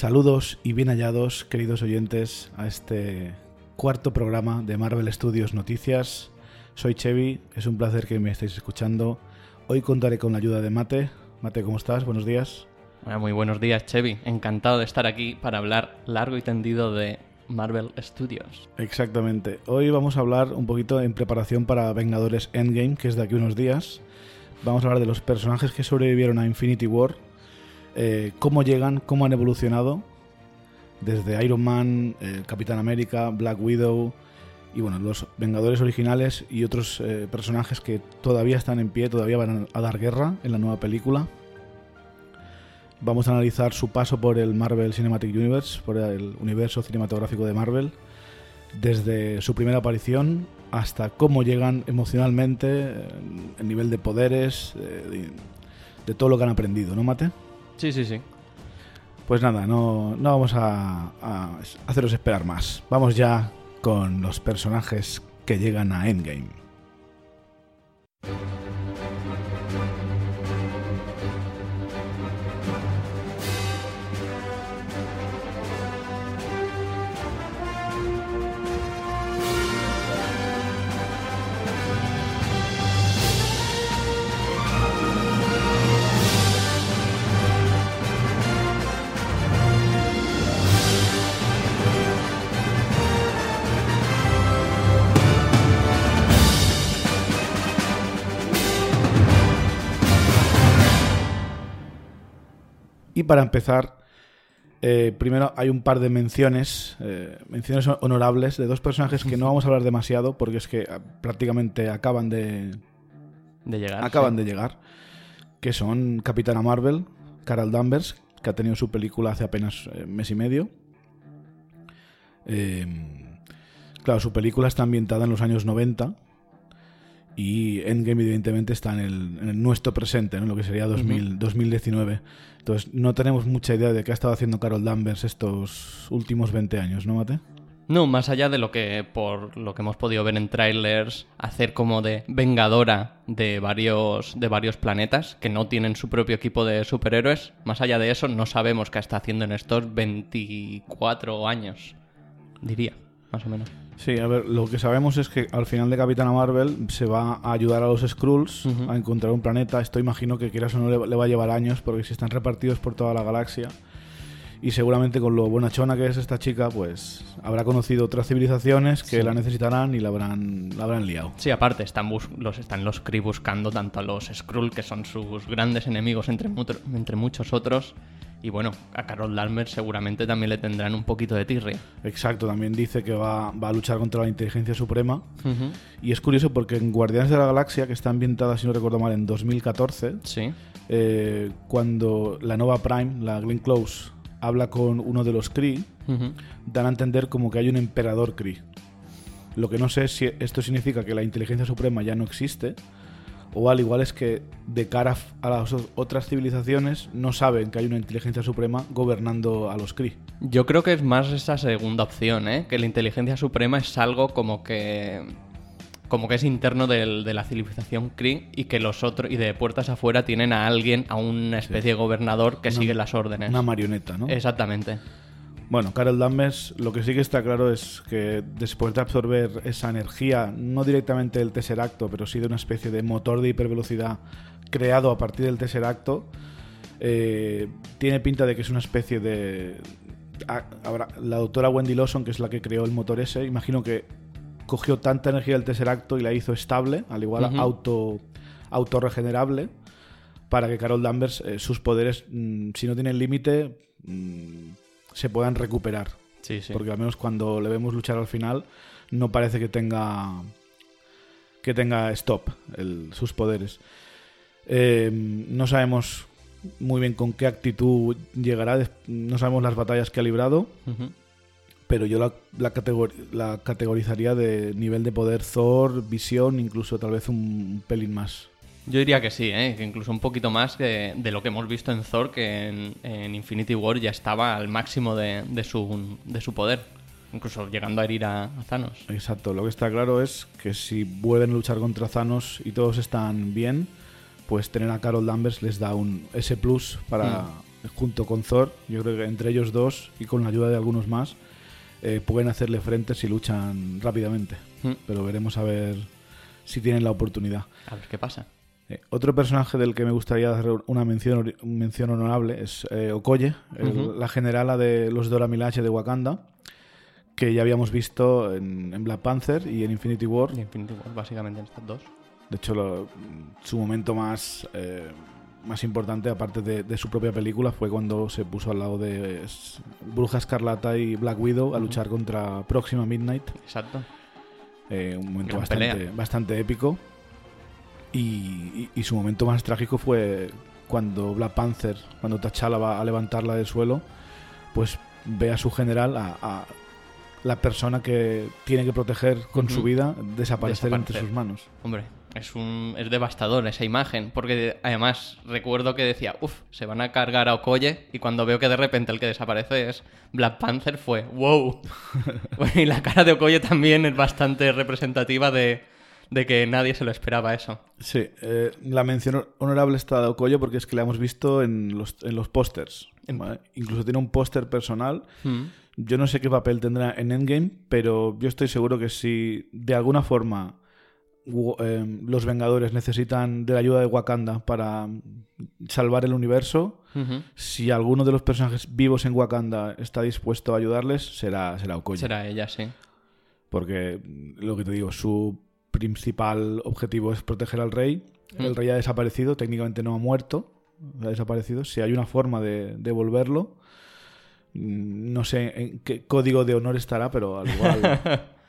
Saludos y bien hallados, queridos oyentes, a este cuarto programa de Marvel Studios Noticias. Soy Chevy, es un placer que me estéis escuchando. Hoy contaré con la ayuda de Mate. Mate, ¿cómo estás? Buenos días. Muy buenos días, Chevy. Encantado de estar aquí para hablar largo y tendido de Marvel Studios. Exactamente. Hoy vamos a hablar un poquito en preparación para Vengadores Endgame, que es de aquí unos días. Vamos a hablar de los personajes que sobrevivieron a Infinity War, eh, cómo llegan, cómo han evolucionado, desde Iron Man, eh, Capitán América, Black Widow y bueno, los Vengadores originales y otros eh, personajes que todavía están en pie, todavía van a dar guerra en la nueva película. Vamos a analizar su paso por el Marvel Cinematic Universe, por el universo cinematográfico de Marvel, desde su primera aparición hasta cómo llegan emocionalmente, el nivel de poderes, de, de todo lo que han aprendido, ¿no, Mate? Sí, sí, sí. Pues nada, no, no vamos a, a haceros esperar más. Vamos ya con los personajes que llegan a Endgame. Para empezar, eh, primero hay un par de menciones, eh, menciones honorables de dos personajes que no vamos a hablar demasiado porque es que ah, prácticamente acaban de, De llegar. acaban sí. de llegar, que son Capitana Marvel, Carol Danvers, que ha tenido su película hace apenas eh, mes y medio. Eh, claro, su película está ambientada en los años 90 y Endgame evidentemente está en el, en el nuestro presente, ¿no? en lo que sería 2000, 2019. Entonces no tenemos mucha idea de qué ha estado haciendo Carol Danvers estos últimos 20 años, ¿no, Mate? No, más allá de lo que, por lo que hemos podido ver en trailers, hacer como de vengadora de varios, de varios planetas que no tienen su propio equipo de superhéroes, más allá de eso, no sabemos qué está haciendo en estos 24 años, diría, más o menos. Sí, a ver, lo que sabemos es que al final de Capitana Marvel se va a ayudar a los Skrulls a encontrar un planeta. Esto imagino que quieras o no le, le va a llevar años porque si están repartidos por toda la galaxia. Y seguramente con lo bonachona que es esta chica, pues habrá conocido otras civilizaciones que Sí. la necesitarán y la habrán, la habrán liado. Sí, aparte, están, bus- los, están los Kree buscando tanto a los Skrull, que son sus grandes enemigos entre, entre muchos otros, y bueno, a Carol Danvers seguramente también le tendrán un poquito de tirria. Exacto, también dice que va, va a luchar contra la inteligencia suprema. Y es curioso porque en Guardianes de la Galaxia, que está ambientada, si no recuerdo mal, en 2014, Sí. eh, cuando la Nova Prime, la Glenn Close, habla con uno de los Kree, dan a entender como que hay un emperador Kree. Lo que no sé es si esto significa que la inteligencia suprema ya no existe, o al igual es que de cara a las otras civilizaciones no saben que hay una inteligencia suprema gobernando a los Kree. Yo creo que es más esa segunda opción, ¿eh? Que la inteligencia suprema es algo como que. como que es interno del- de la civilización Kree y que los otros. y de puertas afuera tienen a alguien, a una especie de gobernador que Una- sigue las órdenes. Una marioneta, ¿no? Exactamente. Bueno, Carol Danvers, lo que sí que está claro es que después de absorber esa energía, no directamente del Tesseracto, pero sí de una especie de motor de hipervelocidad creado a partir del Tesseracto, eh, tiene pinta de que es una especie de... a- habrá- la doctora Wendy Lawson, que es la que creó el motor ese, imagino que cogió tanta energía del Tesseracto y la hizo estable, al igual Ujú. auto autorregenerable, para que Carol Danvers, eh, sus poderes, mm, si no tienen límite, mm, se puedan recuperar. Sí, sí. Porque al menos cuando le vemos luchar al final, no parece que tenga que tenga stop el- sus poderes. Eh, no sabemos muy bien con qué actitud llegará, no sabemos las batallas que ha librado, pero yo la, la, la categorizaría de nivel de poder Thor, visión, incluso tal vez un pelín más. Yo diría que sí, ¿eh? que incluso un poquito más de lo que hemos visto en Thor, que en, en Infinity War ya estaba al máximo de, de su, de su poder, incluso llegando a herir a, a Thanos. Exacto, lo que está claro es que si vuelven a luchar contra Thanos y todos están bien, pues tener a Carol Danvers les da un ese plus para, junto con Thor, yo creo que entre ellos dos y con la ayuda de algunos más, eh, pueden hacerle frente si luchan rápidamente. Mm. Pero veremos a ver si tienen la oportunidad. A ver qué pasa. Eh, otro personaje del que me gustaría hacer una mención, mención honorable es eh, Okoye, el- la generala de los Dora Milaje de Wakanda, que ya habíamos visto en, en Black Panther y en Infinity War. Y Infinity War, básicamente en estas dos. De hecho, lo- su momento más, eh, más importante, aparte de, de su propia película, fue cuando se puso al lado de es- Bruja Escarlata y Black Widow a luchar contra Próxima Midnight. Exacto. Eh, un momento bastante, pelea. bastante épico. Y, y- y su momento más trágico fue cuando Black Panther, cuando T'Challa va a levantarla del suelo, pues ve a su general, a, a la persona que tiene que proteger con su vida, desaparecer entre sus manos. Hombre, es un es devastador esa imagen, porque además recuerdo que decía, uff, se van a cargar a Okoye y cuando veo que de repente el que desaparece es Black Panther fue, wow. y la cara de Okoye también es bastante representativa de, de que nadie se lo esperaba eso. Sí, eh, la mención honorable está de Okoye porque es que la hemos visto en los, en los pósters. Incluso tiene un póster personal. Mm. Yo no sé qué papel tendrá en Endgame, pero yo estoy seguro que si de alguna forma eh, los Vengadores necesitan de la ayuda de Wakanda para salvar el universo, si alguno de los personajes vivos en Wakanda está dispuesto a ayudarles, será, será Okoye. Será ella, sí. Porque lo que te digo, su principal objetivo es proteger al rey. Mm. El rey ha desaparecido, técnicamente no ha muerto, ha desaparecido. Si hay una forma de devolverlo, mm, no sé en qué código de honor estará, pero al igual.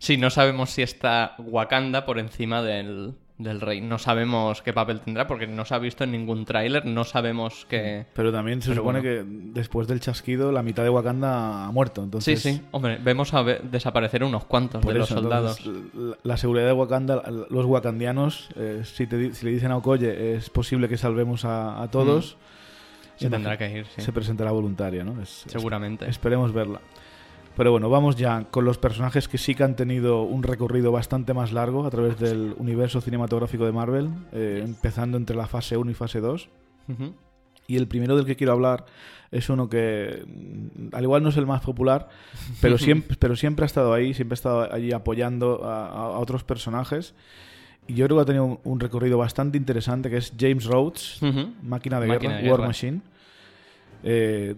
Sí, no sabemos si está Wakanda por encima del, del rey. No sabemos qué papel tendrá porque no se ha visto en ningún tráiler. No sabemos qué... Pero también se Pero supone bueno. que después del chasquido la mitad de Wakanda ha muerto. Sí, Entonces, sí. Hombre, vemos a desaparecer unos cuantos por de los soldados. entonces, la, la seguridad de Wakanda, los wakandianos, eh, si, te si le dicen a Okoye es posible que salvemos a, a todos, Se imagi- tendrá que ir, sí. se presentará voluntaria, ¿no? Es- es- Seguramente. Esperemos verla. Pero bueno, vamos ya con los personajes que sí que han tenido un recorrido bastante más largo a través del universo cinematográfico de Marvel, eh, empezando entre la fase 1 y fase 2. Ujú. Y el primero del que quiero hablar es uno que, mm, al igual no es el más popular, pero siempre, pero siempre ha estado ahí, siempre ha estado allí apoyando a, otros personajes. Y yo creo que ha tenido un, un recorrido bastante interesante, que es James Rhodes. Máquina de Máquina Guerra, de War guerra. Machine, eh,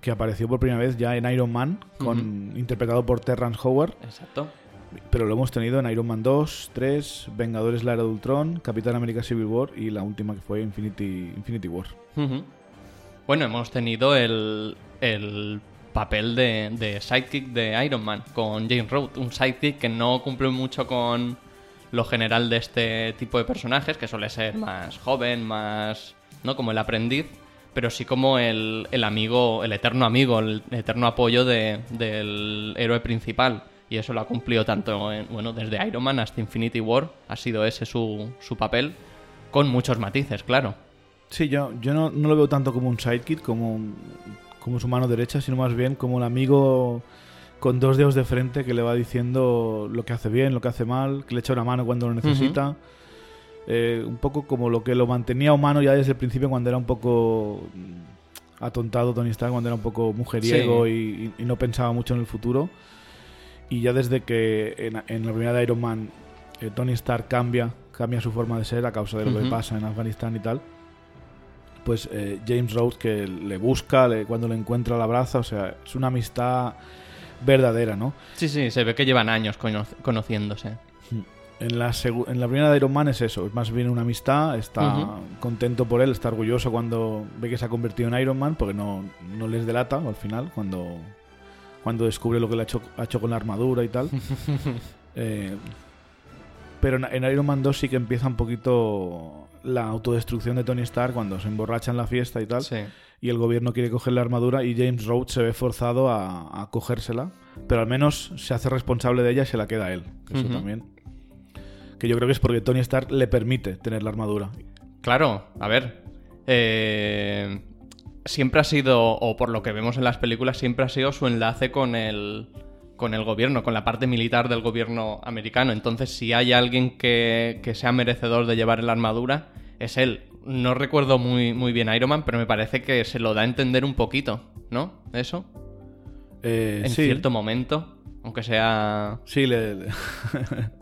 que apareció por primera vez ya en Iron Man, con, interpretado por Terrence Howard, Exacto. pero lo hemos tenido en Iron Man 2, 3, Vengadores La Era de Ultron, Capitán América Civil War y la última que fue Infinity, Infinity War. Bueno, hemos tenido el, el papel de, de sidekick de Iron Man con James Rhodes. Un sidekick que no cumple mucho con lo general de este tipo de personajes, que suele ser más joven, más... ¿no? Como el aprendiz, pero sí como el, el amigo, el eterno amigo, el eterno apoyo de- del héroe principal. Y eso lo ha cumplido tanto, en- bueno, desde Iron Man hasta Infinity War. Ha sido ese su, su papel, con muchos matices, claro. Sí, yo, yo no, no lo veo tanto como un sidekick, como, como su mano derecha, sino más bien como un amigo con dos dedos de frente que le va diciendo lo que hace bien, lo que hace mal, que le echa una mano cuando lo necesita. Eh, un poco como lo que lo mantenía humano ya desde el principio cuando era un poco mm, atontado Tony Stark, cuando era un poco mujeriego y, y no pensaba mucho en el futuro. Y ya desde que en, en la primera de Iron Man eh, Tony Stark cambia, cambia su forma de ser a causa de lo que pasa en Afganistán y tal, pues eh, James Rhodes que le busca, le- cuando le encuentra la abraza, o sea, es una amistad verdadera, ¿no? Sí, sí, se ve que llevan años cono- conociéndose. En la, en la primera de Iron Man es eso, es más bien una amistad, está contento por él, está orgulloso cuando ve que se ha convertido en Iron Man, porque no, no les delata al final, cuando, cuando descubre lo que le ha hecho, ha hecho con la armadura y tal. Eh, pero en, en Iron Man 2 sí que empieza un poquito la autodestrucción de Tony Stark cuando se emborracha en la fiesta y tal, Sí. y el gobierno quiere coger la armadura y James Rhodes se ve forzado a, a cogérsela, pero al menos se hace responsable de ella y se la queda él. Eso también. Que yo creo que es porque Tony Stark le permite tener la armadura. Claro, a ver. eh, siempre ha sido, o por lo que vemos en las películas, siempre ha sido su enlace con el, con el gobierno, con la parte militar del gobierno americano. Entonces, si hay alguien que, que sea merecedor de llevar la armadura, es él. no recuerdo muy, muy bien Iron Man, pero me parece que se lo da a entender un poquito, ¿no? Eso. Eh, En sí, cierto momento, aunque sea... sí, le- le-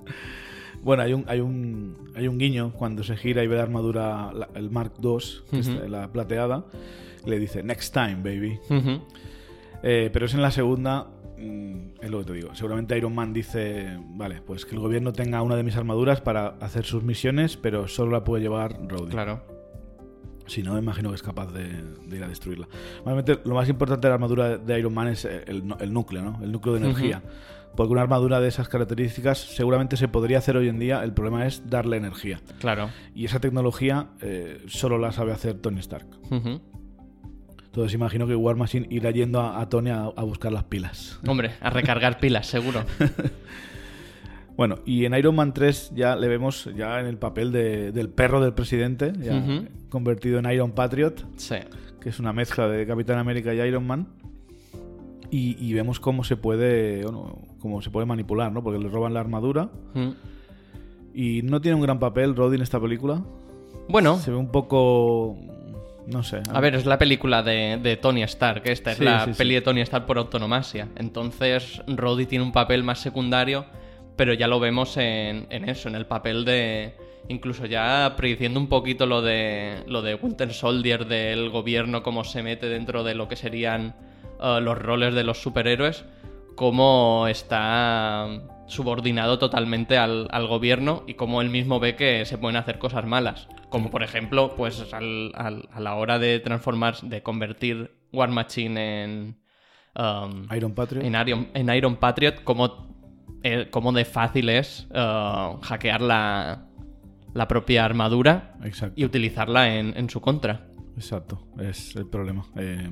bueno, hay un, hay, un, hay un guiño cuando se gira y ve la armadura, la- el Mark II, la plateada, le dice, next time, baby. Eh, pero es en la segunda, mm, es lo que te digo. Seguramente Iron Man dice, vale, pues que el gobierno tenga una de mis armaduras para hacer sus misiones, pero solo la puede llevar Rhodey. Claro. Si no, me imagino que es capaz de, de ir a destruirla. Lo más importante de la armadura de Iron Man es el, el núcleo, ¿no? El núcleo de energía. Porque una armadura de esas características seguramente se podría hacer hoy en día. El problema es darle energía. Claro. Y esa tecnología eh, solo la sabe hacer Tony Stark. Entonces imagino que War Machine irá yendo a, a Tony a, a buscar las pilas. Hombre, a recargar pilas, seguro. Bueno, y en Iron Man 3 ya le vemos ya en el papel de- del perro del presidente, ya convertido en Iron Patriot, Sí. que es una mezcla de Capitán América y Iron Man. Y, y vemos cómo se puede bueno, cómo se puede manipular, ¿no? Porque le roban la armadura. Mm. Y no tiene un gran papel Roddy en esta película. Bueno, Se ve un poco... No sé. a ver, es la película de, de Tony Stark. Esta es Sí, la sí, sí. peli de Tony Stark por autonomasia. Entonces, Rhodey tiene un papel más secundario, pero ya lo vemos en, en eso, en el papel de. Incluso ya prediciendo un poquito lo de lo de Winter Soldier del gobierno, cómo se mete dentro de lo que serían eh, los roles de los superhéroes, cómo está subordinado totalmente al, al gobierno y cómo él mismo ve que se pueden hacer cosas malas. Como por ejemplo, pues al- al- a la hora de transformar, de convertir War Machine en, um, Iron Patriot. en, Iron, en Iron Patriot, cómo, eh, cómo de fácil es uh, hackear la, la propia armadura Exacto. y utilizarla en, en su contra. Exacto, es el problema. Eh,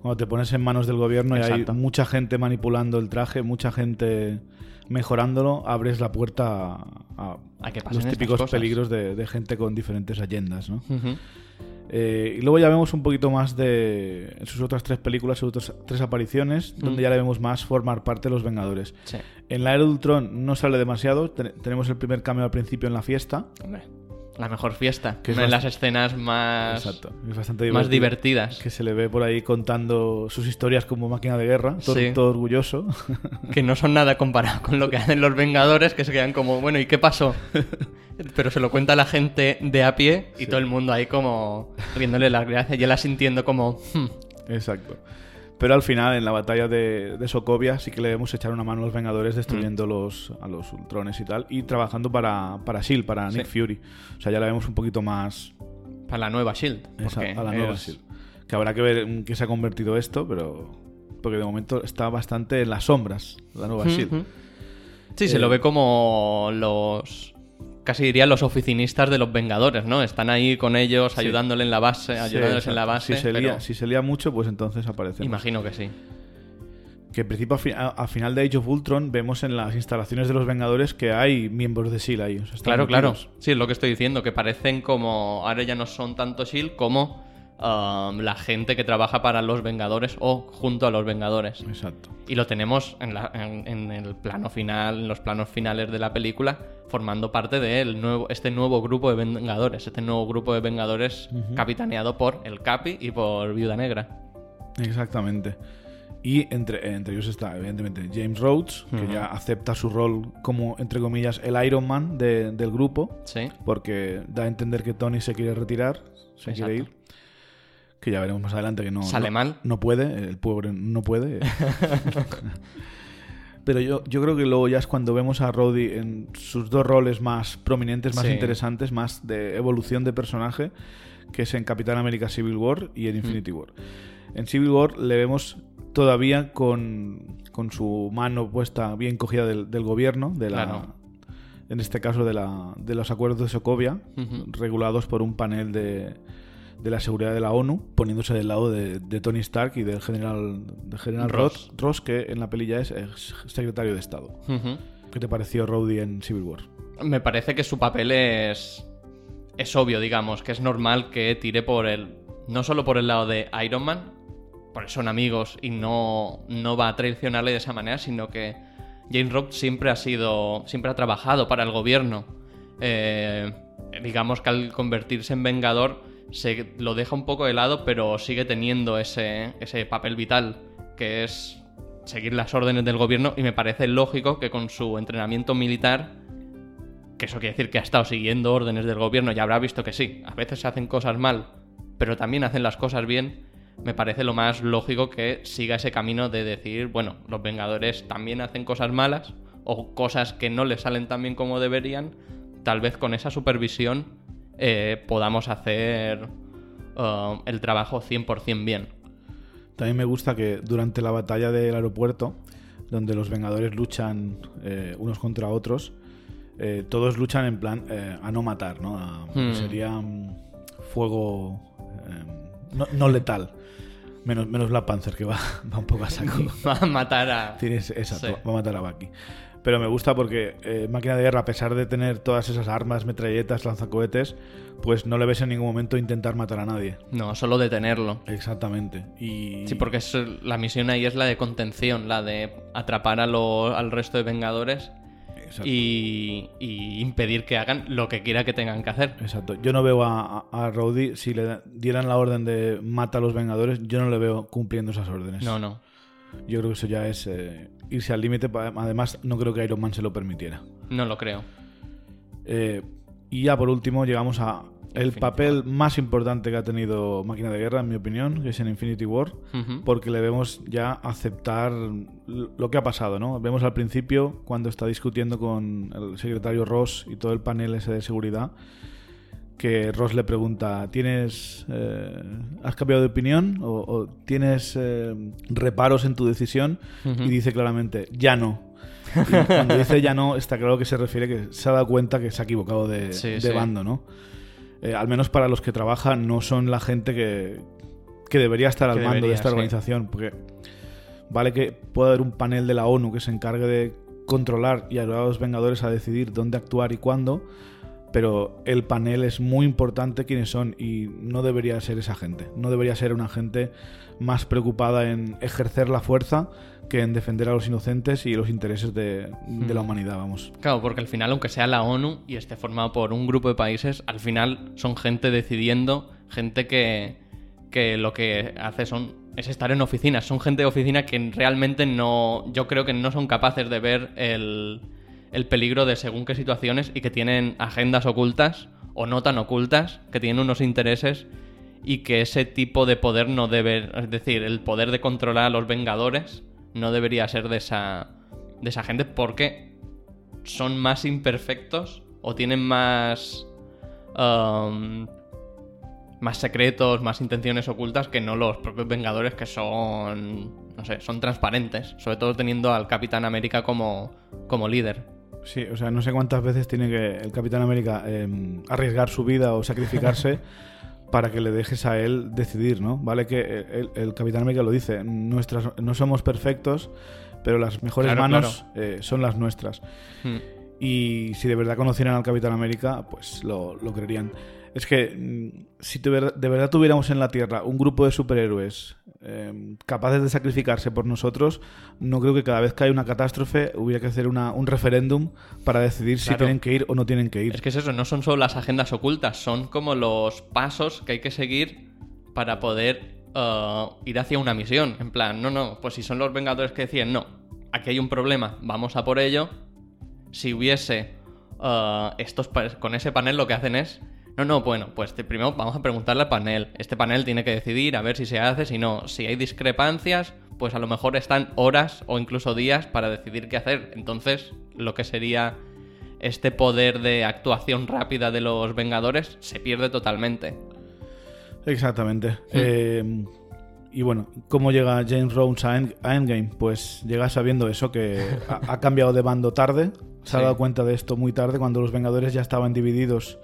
cuando te pones en manos del gobierno y hay mucha gente manipulando el traje, mucha gente mejorándolo, abres la puerta a, a A que pasen los típicos peligros de, de gente con diferentes agendas. ¿no? Eh, y luego ya vemos un poquito más de sus otras tres películas, sus otras tres apariciones, donde Mm. ya le vemos más formar parte de los Vengadores. Sí. En la era de Ultron no sale demasiado, te- tenemos el primer cambio al principio en la fiesta. Hombre, la mejor fiesta. Que es Una de las escenas más, Exacto, es bastante más divertidas. que se le ve por ahí contando sus historias como máquina de guerra, todo, Sí. todo orgulloso. que no son nada comparado con lo que hacen los Vengadores, que se quedan como, bueno, ¿y qué pasó? Pero se lo cuenta la gente de a pie y todo el mundo ahí como riéndole las gracias y él asintiendo como, "Hmm". Exacto. Pero al final, en la batalla de, de Sokovia, sí que le vemos echar una mano a los Vengadores Mm. destruyendo los, a los Ultrones y tal, y trabajando para, para S.H.I.E.L.D., para Sí. Nick Fury. O sea, ya la vemos un poquito más para la nueva Shield. esa- porque a la nueva es- S.H.I.E.L.D. Que habrá que ver en qué se ha convertido esto, pero... Porque de momento está bastante en las sombras, la nueva S.H.I.E.L.D. Sí, se Eh, lo ve como los. Casi diría los oficinistas de los Vengadores, ¿no? Están ahí con ellos, Sí. ayudándole en la base, Sí, ayudándoles en la base. Si se, pero lía, si se lía mucho, pues entonces aparece. Imagino que sí. Que en principio a, fi- a- a final de Age of Ultron vemos en las instalaciones de los Vengadores que hay miembros de S.H.I.E.L.D. ahí. o sea, están Claro, claro. Sí, es lo que estoy diciendo, que parecen como. Ahora ya no son tanto Shield como um, la gente que trabaja para los Vengadores o junto a los Vengadores. Exacto. Y lo tenemos en, la- en- en el plano final, en los planos finales de la película, formando parte de el nuevo, este nuevo grupo de Vengadores, este nuevo grupo de Vengadores capitaneado por el Capi y por Viuda Negra. Exactamente. Y entre, entre ellos está, evidentemente, James Rhodes, que ya acepta su rol como, entre comillas, el Iron Man de- del grupo, Sí. porque da a entender que Tony se quiere retirar, se quiere ir. Que ya veremos más adelante que no, Sale no- mal. no puede, el pobre no puede. Pero yo, yo creo que luego ya es cuando vemos a Rhodey en sus dos roles más prominentes, más Sí. interesantes, más de evolución de personaje, que es en Capitán América Civil War y en Infinity War. En Civil War le vemos todavía con, con su mano puesta bien cogida del, del gobierno, de la, Claro. en este caso de, la, de los acuerdos de Sokovia, Ujú. regulados por un panel de, de la seguridad de la ONU, poniéndose del lado de, de Tony Stark y del general, del general Ross. Ross. Ross, que en la peli ya es, ex secretario de Estado. ¿Qué te pareció Rhodey en Civil War? Me parece que su papel es. Es obvio, digamos, que es normal que tire por el. No solo por el lado de Iron Man, por eso son amigos y no, no va a traicionarle de esa manera, sino que James Rock siempre ha sido. siempre ha trabajado para el gobierno. Eh, digamos que al convertirse en Vengador se lo deja un poco de lado, pero sigue teniendo ese, ese papel vital, que es seguir las órdenes del gobierno, y me parece lógico que con su entrenamiento militar, que eso quiere decir que ha estado siguiendo órdenes del gobierno, ya habrá visto que sí, a veces se hacen cosas mal, pero también hacen las cosas bien, me parece lo más lógico que siga ese camino de decir, bueno, los Vengadores también hacen cosas malas, o cosas que no les salen tan bien como deberían, tal vez con esa supervisión eh, podamos hacer uh, el trabajo 100% bien. También me gusta que durante la batalla del aeropuerto, donde los Vengadores luchan eh, unos contra otros, eh, todos luchan en plan a no matar, ¿no? A- Hmm. Sería mm, fuego no, no letal. Menos, menos Black Panther, que va, va un poco a saco. Va a matar a... Tienes, exacto, Sí. va a matar a Bucky. Pero me gusta porque eh, Máquina de Guerra, a pesar de tener todas esas armas, metralletas, lanzacohetes, pues no le ves en ningún momento intentar matar a nadie. No, solo detenerlo. Exactamente. Y Sí, porque es, la misión ahí es la de contención, la de atrapar a lo- al resto de Vengadores y, y impedir que hagan lo que quiera que tengan que hacer. Exacto. Yo no veo a, a, a Rhodey, si le dieran la orden de mata a los Vengadores, yo no le veo cumpliendo esas órdenes. No, no. Yo creo que eso ya es eh, irse al límite. Además, no creo que Iron Man se lo permitiera. No lo creo. Eh, y ya por último llegamos a el Infinity papel más importante que ha tenido Máquina de Guerra, en mi opinión, que es en Infinity War, porque le vemos ya aceptar lo que ha pasado, ¿no? Vemos al principio, cuando está discutiendo con el secretario Ross y todo el panel ese de seguridad, que Ross le pregunta, ¿tienes... eh, ¿Has cambiado de opinión? ¿O, o tienes eh, reparos en tu decisión? Y dice claramente, ya no. Y cuando dice ya no, está claro que se refiere que se ha dado cuenta que se ha equivocado de, Sí, de sí. bando, ¿no? Eh, al menos para los que trabajan, no son la gente que, que debería estar al Que mando de esta sí. organización. Porque vale que pueda haber un panel de la ONU que se encargue de controlar y ayudar a los Vengadores a decidir dónde actuar y cuándo, pero el panel es muy importante quiénes son y no debería ser esa gente. No debería ser una gente más preocupada en ejercer la fuerza que en defender a los inocentes y los intereses de, de la Mm. humanidad, vamos. Claro, porque al final, aunque sea la ONU y esté formado por un grupo de países, al final son gente decidiendo, gente que, que lo que hace son es estar en oficinas. Son gente de oficina que realmente no. Yo creo que no son capaces de ver el, el peligro de según qué situaciones y que tienen agendas ocultas o no tan ocultas, que tienen unos intereses y que ese tipo de poder no debe. Es decir, el poder de controlar a los Vengadores no debería ser de esa, de esa gente porque son más imperfectos o tienen más. um, más secretos, más intenciones ocultas que no los propios Vengadores que son. No sé, son transparentes. Sobre todo teniendo al Capitán América como, como líder. Sí, o sea, no sé cuántas veces tiene que el Capitán América eh, arriesgar su vida o sacrificarse para que le dejes a él decidir, ¿no? Vale que el, el Capitán América lo dice, nuestras, no somos perfectos, pero las mejores Claro, manos eh, son las nuestras. Hmm. Y si de verdad conocieran al Capitán América, pues lo, lo creerían. Es que mm, si de ver- de verdad tuviéramos en la Tierra un grupo de superhéroes eh, capaces de sacrificarse por nosotros, no creo que cada vez que hay una catástrofe hubiera que hacer una- un referéndum para decidir si tienen que ir o no tienen que ir. Es que es eso, no son solo las agendas ocultas, son como los pasos que hay que seguir para poder uh, ir hacia una misión. En plan, no, no, pues si son los Vengadores que decían, no, aquí hay un problema, vamos a por ello. Si hubiese uh, estos con ese panel lo que hacen es, no, no, bueno, pues primero vamos a preguntarle al panel. Este panel tiene que decidir a ver si se hace, si no, si hay discrepancias, pues a lo mejor están horas o incluso días para decidir qué hacer. Entonces, lo que sería este poder de actuación rápida de los Vengadores se pierde totalmente. Exactamente. Eh, y bueno, ¿cómo llega James Rhodes a, End- a Endgame? Pues llega sabiendo eso, que ha, ha cambiado de bando tarde. Se ha dado cuenta de esto muy tarde, cuando los Vengadores ya estaban divididos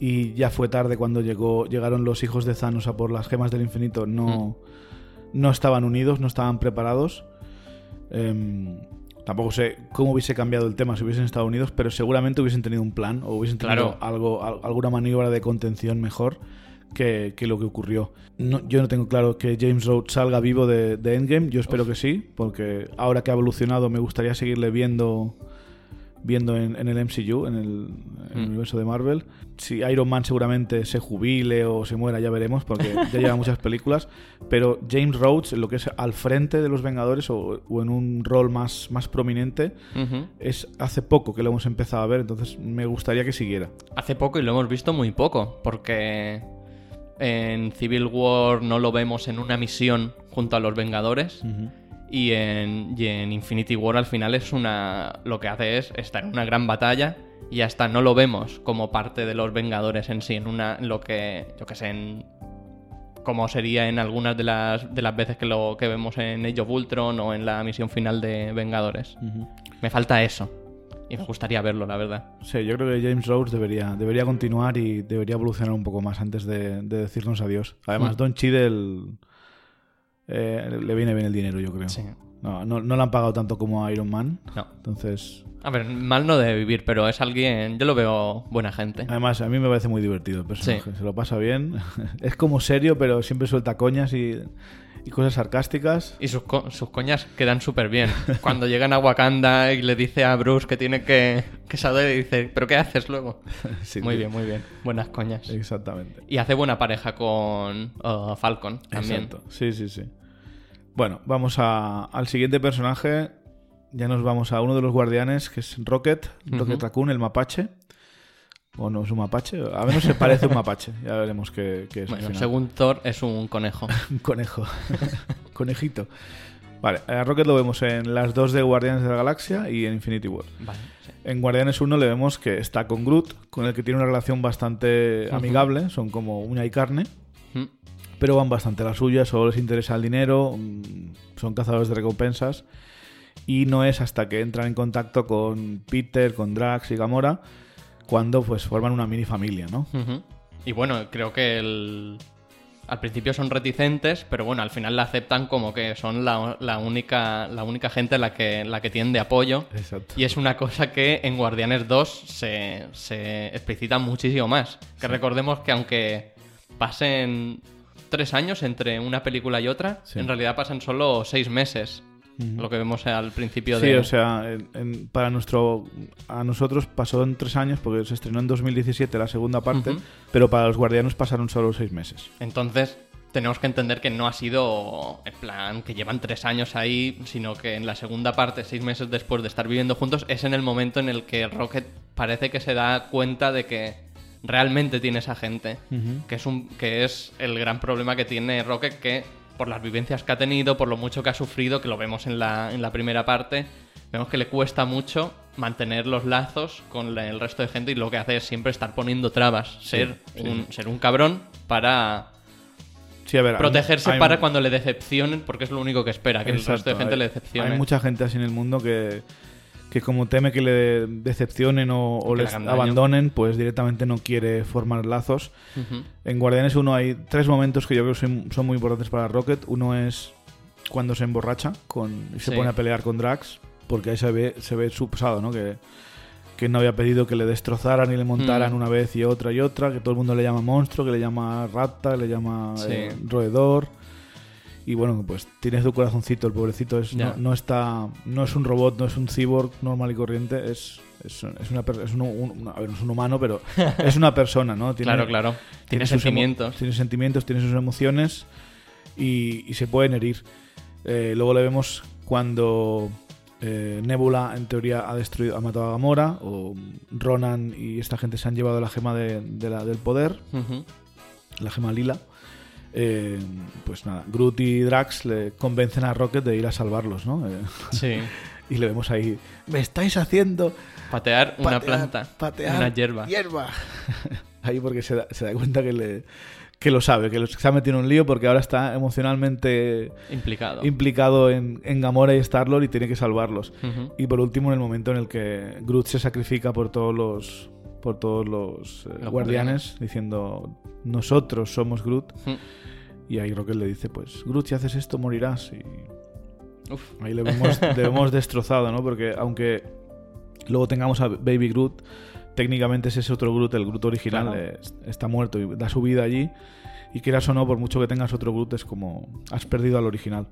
y ya fue tarde cuando llegó, llegaron los hijos de Thanos a por las gemas del infinito. No, no estaban unidos, no estaban preparados. Em, tampoco sé cómo hubiese cambiado el tema si hubiesen estado unidos, pero seguramente hubiesen tenido un plan o hubiesen tenido Claro. algo, al- alguna maniobra de contención mejor que, que lo que ocurrió. No- yo no tengo claro que James Rhodes salga vivo de, de Endgame, yo espero que sí, porque ahora que ha evolucionado me gustaría seguirle viendo viendo en, en el MCU, en el, en el universo de Marvel. Si Iron Man seguramente se jubile o se muera, ya veremos, porque ya lleva muchas películas. Pero James Rhodes, en lo que es al frente de los Vengadores o, o en un rol más, más prominente, es hace poco que lo hemos empezado a ver, entonces me gustaría que siguiera. Hace poco y lo hemos visto muy poco, porque en Civil War no lo vemos en una misión junto a los Vengadores. Y en, y en Infinity War al final es una. Lo que hace es estar en una gran batalla y hasta no lo vemos como parte de los Vengadores en sí, en una. lo que. Yo que sé, en. Como sería en algunas de las, de las veces que lo que vemos en Age of Ultron o en la misión final de Vengadores. Me falta eso. Y me gustaría verlo, la verdad. Sí, yo creo que James Rhodes debería, debería continuar y debería evolucionar un poco más antes de, de decirnos adiós. Además, Mm. Don Cheadle eh, le viene bien el dinero, yo creo. No, no, no le han pagado tanto como a Iron Man. No. Entonces, A ver, mal no debe vivir, pero es alguien. Yo lo veo buena gente. además, a mí me parece muy divertido el personaje. Se lo pasa bien. es como serio, pero siempre suelta coñas y, y cosas sarcásticas. Y sus, co- sus coñas quedan súper bien. Cuando llegan a Wakanda y le dice a Bruce que tiene que, que saludar y dice, ¿pero qué haces luego? Sí, muy bien, muy bien. Buenas coñas. Exactamente. Y hace buena pareja con uh, Falcon también. Exacto. Sí, sí, sí. Bueno, vamos a- al siguiente personaje. Ya nos vamos a uno de los guardianes, que es Rocket, Rocket Ujú. Raccoon, el mapache. O no es un mapache, a menos se parece un mapache. Ya veremos qué, qué es. Bueno, según Thor es un conejo. Un conejo. Conejito. Vale, a Rocket lo vemos en las dos de Guardianes de la Galaxia y en Infinity War. Vale, sí. En Guardianes 1 le vemos que está con Groot, con el que tiene una relación bastante amigable, son como uña y carne pero van bastante a la suya, solo les interesa el dinero, mm, son cazadores de recompensas y no es hasta que entran en contacto con Peter, con Drax y Gamora cuando pues forman una mini familia, ¿no? Y bueno, creo que el... al principio son reticentes, pero bueno, al final la aceptan como que son la, la única, la única gente la que, la que tienen de apoyo. Exacto. Y es una cosa que en Guardianes 2 se, se explicita muchísimo más. Que recordemos que aunque pasen tres años entre una película y otra, Sí. en realidad pasan solo seis meses. Lo que vemos al principio Sí, de... o sea, en- en- para nuestro a nosotros pasó en tres años porque se estrenó en 2017 la segunda parte, pero para los guardianos pasaron solo seis meses. Entonces, tenemos que entender que no ha sido en plan que llevan tres años ahí, sino que en la segunda parte, seis meses después de estar viviendo juntos, es en el momento en el que Rocket parece que se da cuenta de que realmente tiene esa gente. que, es un, que es el gran problema que tiene Rocket, que por las vivencias que ha tenido, por lo mucho que ha sufrido, que lo vemos en la, en la primera parte, vemos que le cuesta mucho mantener los lazos con la- el resto de gente y lo que hace es siempre estar poniendo trabas, ser, sí. Un, ser un cabrón para Sí, a ver, hay- protegerse hay- para cuando le decepcionen, porque es lo único que espera, que el resto de gente hay- le decepcione. Hay mucha gente así en el mundo que, que como teme que le decepcionen o, les abandonen, pues directamente no quiere formar lazos. En Guardianes 1 hay tres momentos que yo creo que son, son muy importantes para Rocket. Uno es cuando se emborracha con, y se Sí. pone a pelear con Drax, porque ahí se ve, se ve su pasado, ¿no? Que, que no había pedido que le destrozaran y le montaran Mm. una vez y otra y otra, que todo el mundo le llama monstruo, que le llama rata, que le llama Sí. eh, roedor. Y bueno, pues tiene su corazoncito, el pobrecito. Es, no, no está, no es un robot, no es un cyborg normal y corriente, es, es, es una es un, un- a ver, no es un humano, pero es una persona, ¿no? Tiene- Claro, claro. Tiene, sentimientos. tiene sentimientos, tiene sus emociones y, y se pueden herir. Eh, luego le vemos cuando eh, Nebula, en teoría, ha destruido, ha matado a Gamora, o Ronan y esta gente se han llevado la gema de- de la- del poder, la gema lila. Eh, pues nada, Groot y Drax le convencen a Rocket de ir a salvarlos, ¿no? Eh, Sí. y le vemos ahí, me estáis haciendo Patear una patear- planta. patear Una hierba. hierba. ahí porque se da, se da cuenta que, le, que lo sabe, que se ha metido en un lío porque ahora está emocionalmente Implicado. implicado en, en Gamora y Star-Lord y tiene que salvarlos. Y por último, en el momento en el que Groot se sacrifica por todos los por todos los, eh, Los guardianes, diciendo nosotros somos Groot. Ujú. Y ahí Rocket le dice, pues Groot, si haces esto morirás. Y Uf. ahí le vemos, le vemos destrozado, ¿no? Porque aunque luego tengamos a Baby Groot, técnicamente ese es otro Groot, el Groot original Claro. eh, está muerto y da su vida allí. Y quieras o no, por mucho que tengas otro Groot, es como has perdido al original.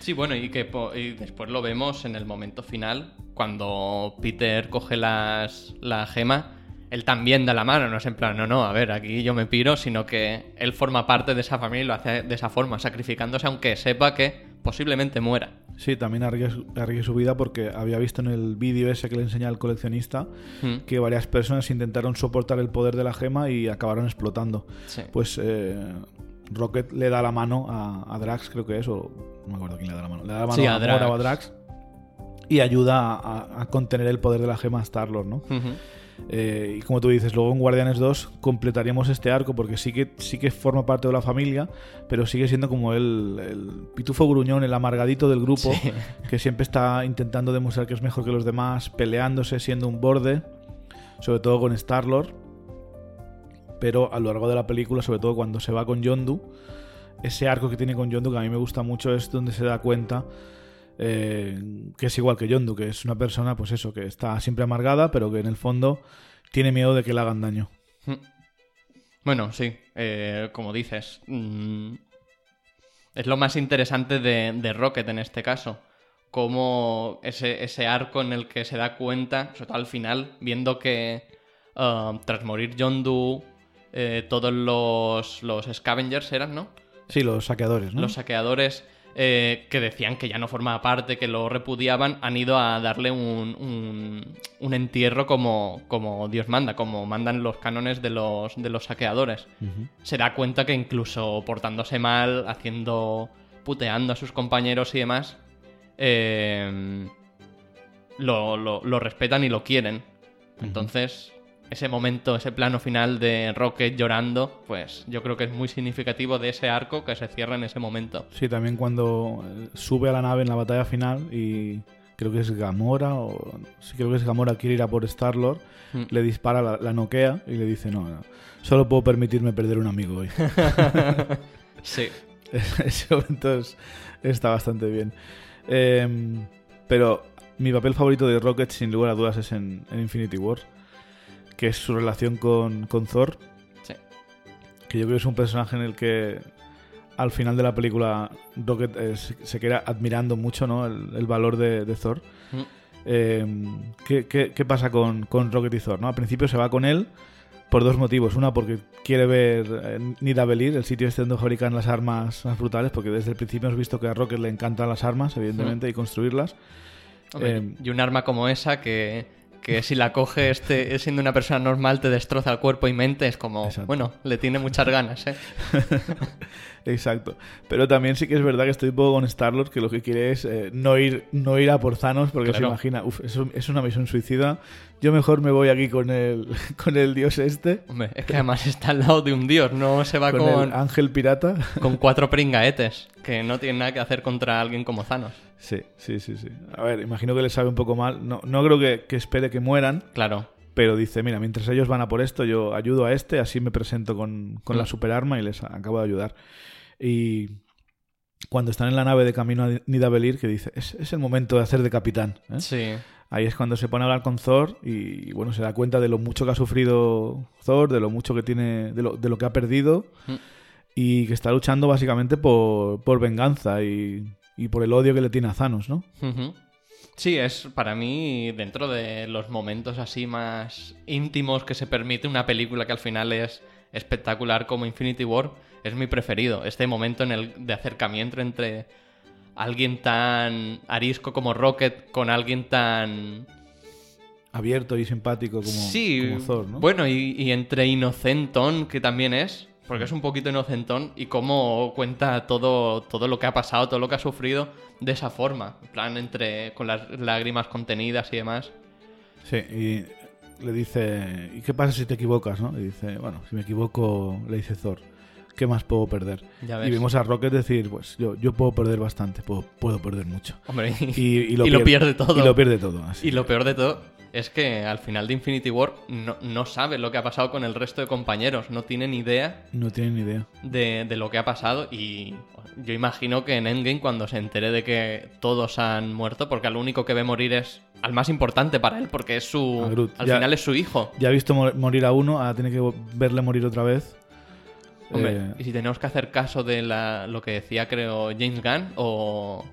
Sí, bueno, y que y después lo vemos en el momento final, cuando Peter coge las, la gema, él también da la mano, no es en plan, no, no, a ver, aquí yo me piro, sino que él forma parte de esa familia y lo hace de esa forma, sacrificándose aunque sepa que posiblemente muera. Sí, también arriesgue, su vida porque había visto en el vídeo ese que le enseña al coleccionista Mm. que varias personas intentaron soportar el poder de la gema y acabaron explotando. Sí. Pues eh, Rocket le da la mano a, a Drax, creo que es, o no me acuerdo quién le da la mano. Le da la mano Sí, a, Drax. a Drax y ayuda a, contener el poder de la gema a Star-Lord, ¿no? Eh, y como tú dices, luego en Guardianes 2 completaríamos este arco porque sí que, sí que forma parte de la familia, pero sigue siendo como el, el pitufo gruñón, el amargadito del grupo, Sí. que siempre está intentando demostrar que es mejor que los demás, peleándose, siendo un borde, sobre todo con Star-Lord. Pero a lo largo de la película, sobre todo cuando se va con Yondu, ese arco que tiene con Yondu, que a mí me gusta mucho, es donde se da cuenta eh, que es igual que Yondu, que es una persona, pues eso, que está siempre amargada, pero que en el fondo tiene miedo de que le hagan daño. Bueno, sí, eh, como dices, mm, es lo más interesante de, de Rocket en este caso. Como ese, ese arco en el que se da cuenta, sobre todo al final, viendo que ah, tras morir Yondu, eh, todos los, los scavengers eran, ¿no? Sí, los saqueadores, ¿no? Los saqueadores eh, que decían que ya no formaba parte, que lo repudiaban, han ido a darle un, un, un entierro como, como Dios manda, como mandan los cánones de los, de los saqueadores. Se da cuenta que incluso portándose mal, haciendo. puteando a sus compañeros y demás, eh, lo, lo- lo respetan y lo quieren. Entonces, ese momento, ese plano final de Rocket llorando, pues yo creo que es muy significativo de ese arco que se cierra en ese momento. Sí, también cuando eh, sube a la nave en la batalla final y creo que es Gamora o sí creo que es Gamora quiere ir a por Star Lord, Mm. le dispara la, la noquea y le dice no, no, solo puedo permitirme perder un amigo hoy. Sí. Ese momento es- está bastante bien. Em, pero mi papel favorito de Rocket, sin lugar a dudas, es en, en Infinity War, que es su relación con, con Thor, Sí. que yo creo que es un personaje en el que al final de la película Rocket eh, se, queda admirando mucho ¿no? el, el valor de, de Thor. Mm. Eh, ¿qué, qué, qué pasa con, con Rocket y Thor? ¿no? Al principio se va con él por dos motivos. Una, porque quiere ver eh, Nidavellir, el sitio este donde fabrican las armas más brutales, porque desde el principio hemos visto que a Rocket le encantan las armas, evidentemente, y construirlas. Eh, y un arma como esa que, que si la coge este, siendo una persona normal te destroza el cuerpo y mente, es como, Exacto. bueno, le tiene muchas ganas, ¿eh? Exacto. Pero también sí que es verdad que estoy un poco con Star-Lord, que lo que quiere es eh, no, ir, no ir a por Thanos, porque se imagina, uff, es, un- es una misión suicida. Yo mejor me voy aquí con el, con el dios este, Hombre, es que además está al lado de un dios, no se va con, con, el ángel pirata. con cuatro pringaetes, que no tienen nada que hacer contra alguien como Thanos. Sí, sí, sí, sí. A ver, imagino que le sabe un poco mal. No, no creo que, que espere que mueran, Claro. pero dice, mira, mientras ellos van a por esto, yo ayudo a este, así me presento con, con la Mm. superarma y les acabo de ayudar. Y cuando están en la nave de camino a Nidavellir, que dice, es, es el momento de hacer de capitán. ¿eh? Sí. Ahí es cuando se pone a hablar con Thor y, bueno, se da cuenta de lo mucho que ha sufrido Thor, de lo mucho que tiene, de lo, de lo que ha perdido Mm. y que está luchando básicamente por, por venganza y, y por el odio que le tiene a Thanos, ¿no? Sí, es para mí dentro de los momentos así más íntimos que se permite una película que al final es espectacular como Infinity War, es mi preferido. Este momento en el de acercamiento entre alguien tan arisco como Rocket con alguien tan Abierto y simpático como, sí, como Thor, ¿no? bueno y, y entre inocentón que también es, porque es un poquito inocentón y cómo cuenta todo todo lo que ha pasado, todo lo que ha sufrido de esa forma, en plan entre con las lágrimas contenidas y demás. Sí, y le dice, ¿y qué pasa si te equivocas, no? Y dice, bueno, si me equivoco, le dice Thor, ¿qué más puedo perder? Y vemos a Rocket decir, pues yo, yo puedo perder bastante, puedo, puedo perder mucho. Hombre, y, lo, y lo pierde, pierde todo. Y lo pierde todo, así. Y lo peor de todo es que al final de Infinity War no, no sabe lo que ha pasado con el resto de compañeros, no tiene ni idea No tiene ni idea. de, de lo que ha pasado y yo imagino que en Endgame cuando se entere de que todos han muerto, porque al único que ve morir es al más importante para él, porque es su... Groot. Al Ya- final es su hijo. Ya ha visto mo- morir a uno, ahora tiene que verle morir otra vez. Hombre, Eh, y si tenemos que hacer caso de la- lo que decía creo James Gunn o...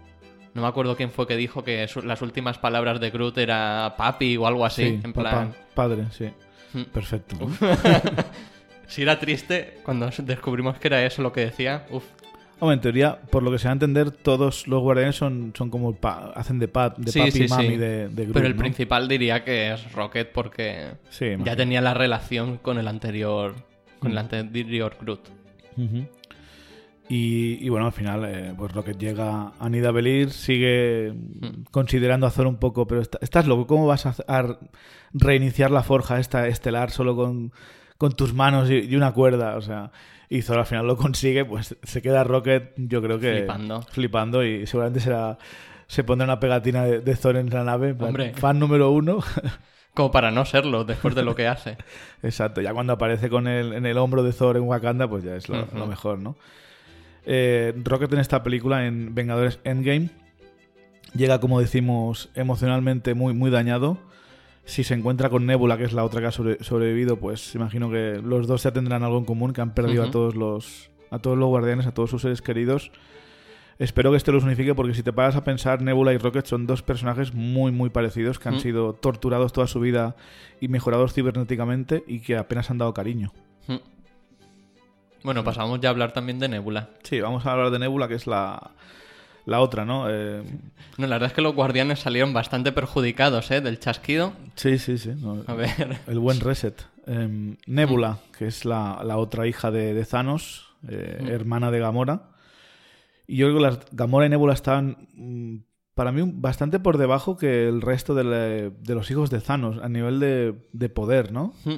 No me acuerdo quién fue que dijo que su- las últimas palabras de Groot era papi o algo así. Sí, en papá, plan, padre, sí. Mm. Perfecto. si era triste, cuando descubrimos que era eso lo que decía. Hombre, en teoría, por lo que se va a entender, todos los guardianes son, son como pa- hacen de, pa- de Sí, papi sí, y mami sí. de, de Groot, Pero el ¿no? principal diría que es Rocket porque ya tenía la relación con el anterior con el anterior Groot. Y, y bueno, al final, eh, pues Rocket llega a Nidavellir, sigue Mm. considerando hacer un poco, pero está- estás loco, ¿cómo vas a, a reiniciar la forja esta estelar solo con, con tus manos y, y una cuerda? O sea, y Thor al final lo consigue, pues se queda Rocket, yo creo que Flipando. flipando y seguramente será se pondrá una pegatina de, de Thor en la nave, Hombre. fan número uno. Como para no serlo después de lo que hace. Exacto, ya cuando aparece con el, en el hombro de Thor en Wakanda, pues ya es lo mejor, ¿no? Eh, Rocket en esta película, en Vengadores Endgame, llega, como decimos, emocionalmente muy, muy dañado. Si se encuentra con Nebula, que es la otra que ha sobre- sobrevivido, pues imagino que los dos ya tendrán algo en común, que han perdido a todos los a todos los guardianes, a todos sus seres queridos. Espero que este los unifique porque si te paras a pensar, Nebula y Rocket son dos personajes muy, muy parecidos que han Mm. sido torturados toda su vida y mejorados cibernéticamente y que apenas han dado cariño. Mm. Bueno, pasamos ya a hablar también de Nebula. Sí, vamos a hablar de Nebula, que es la, la otra, ¿no? Eh, No, la verdad es que los guardianes salieron bastante perjudicados, ¿eh? Del chasquido. sí, sí, sí. no, A ver. el buen reset. Em, Nebula, que es la, la otra hija de, de Thanos, eh, Mm. hermana de Gamora. Y yo creo que las Gamora y Nebula están, mm, para mí, bastante por debajo que el resto de, la- de los hijos de Thanos, a nivel de, de poder, ¿no? Mm.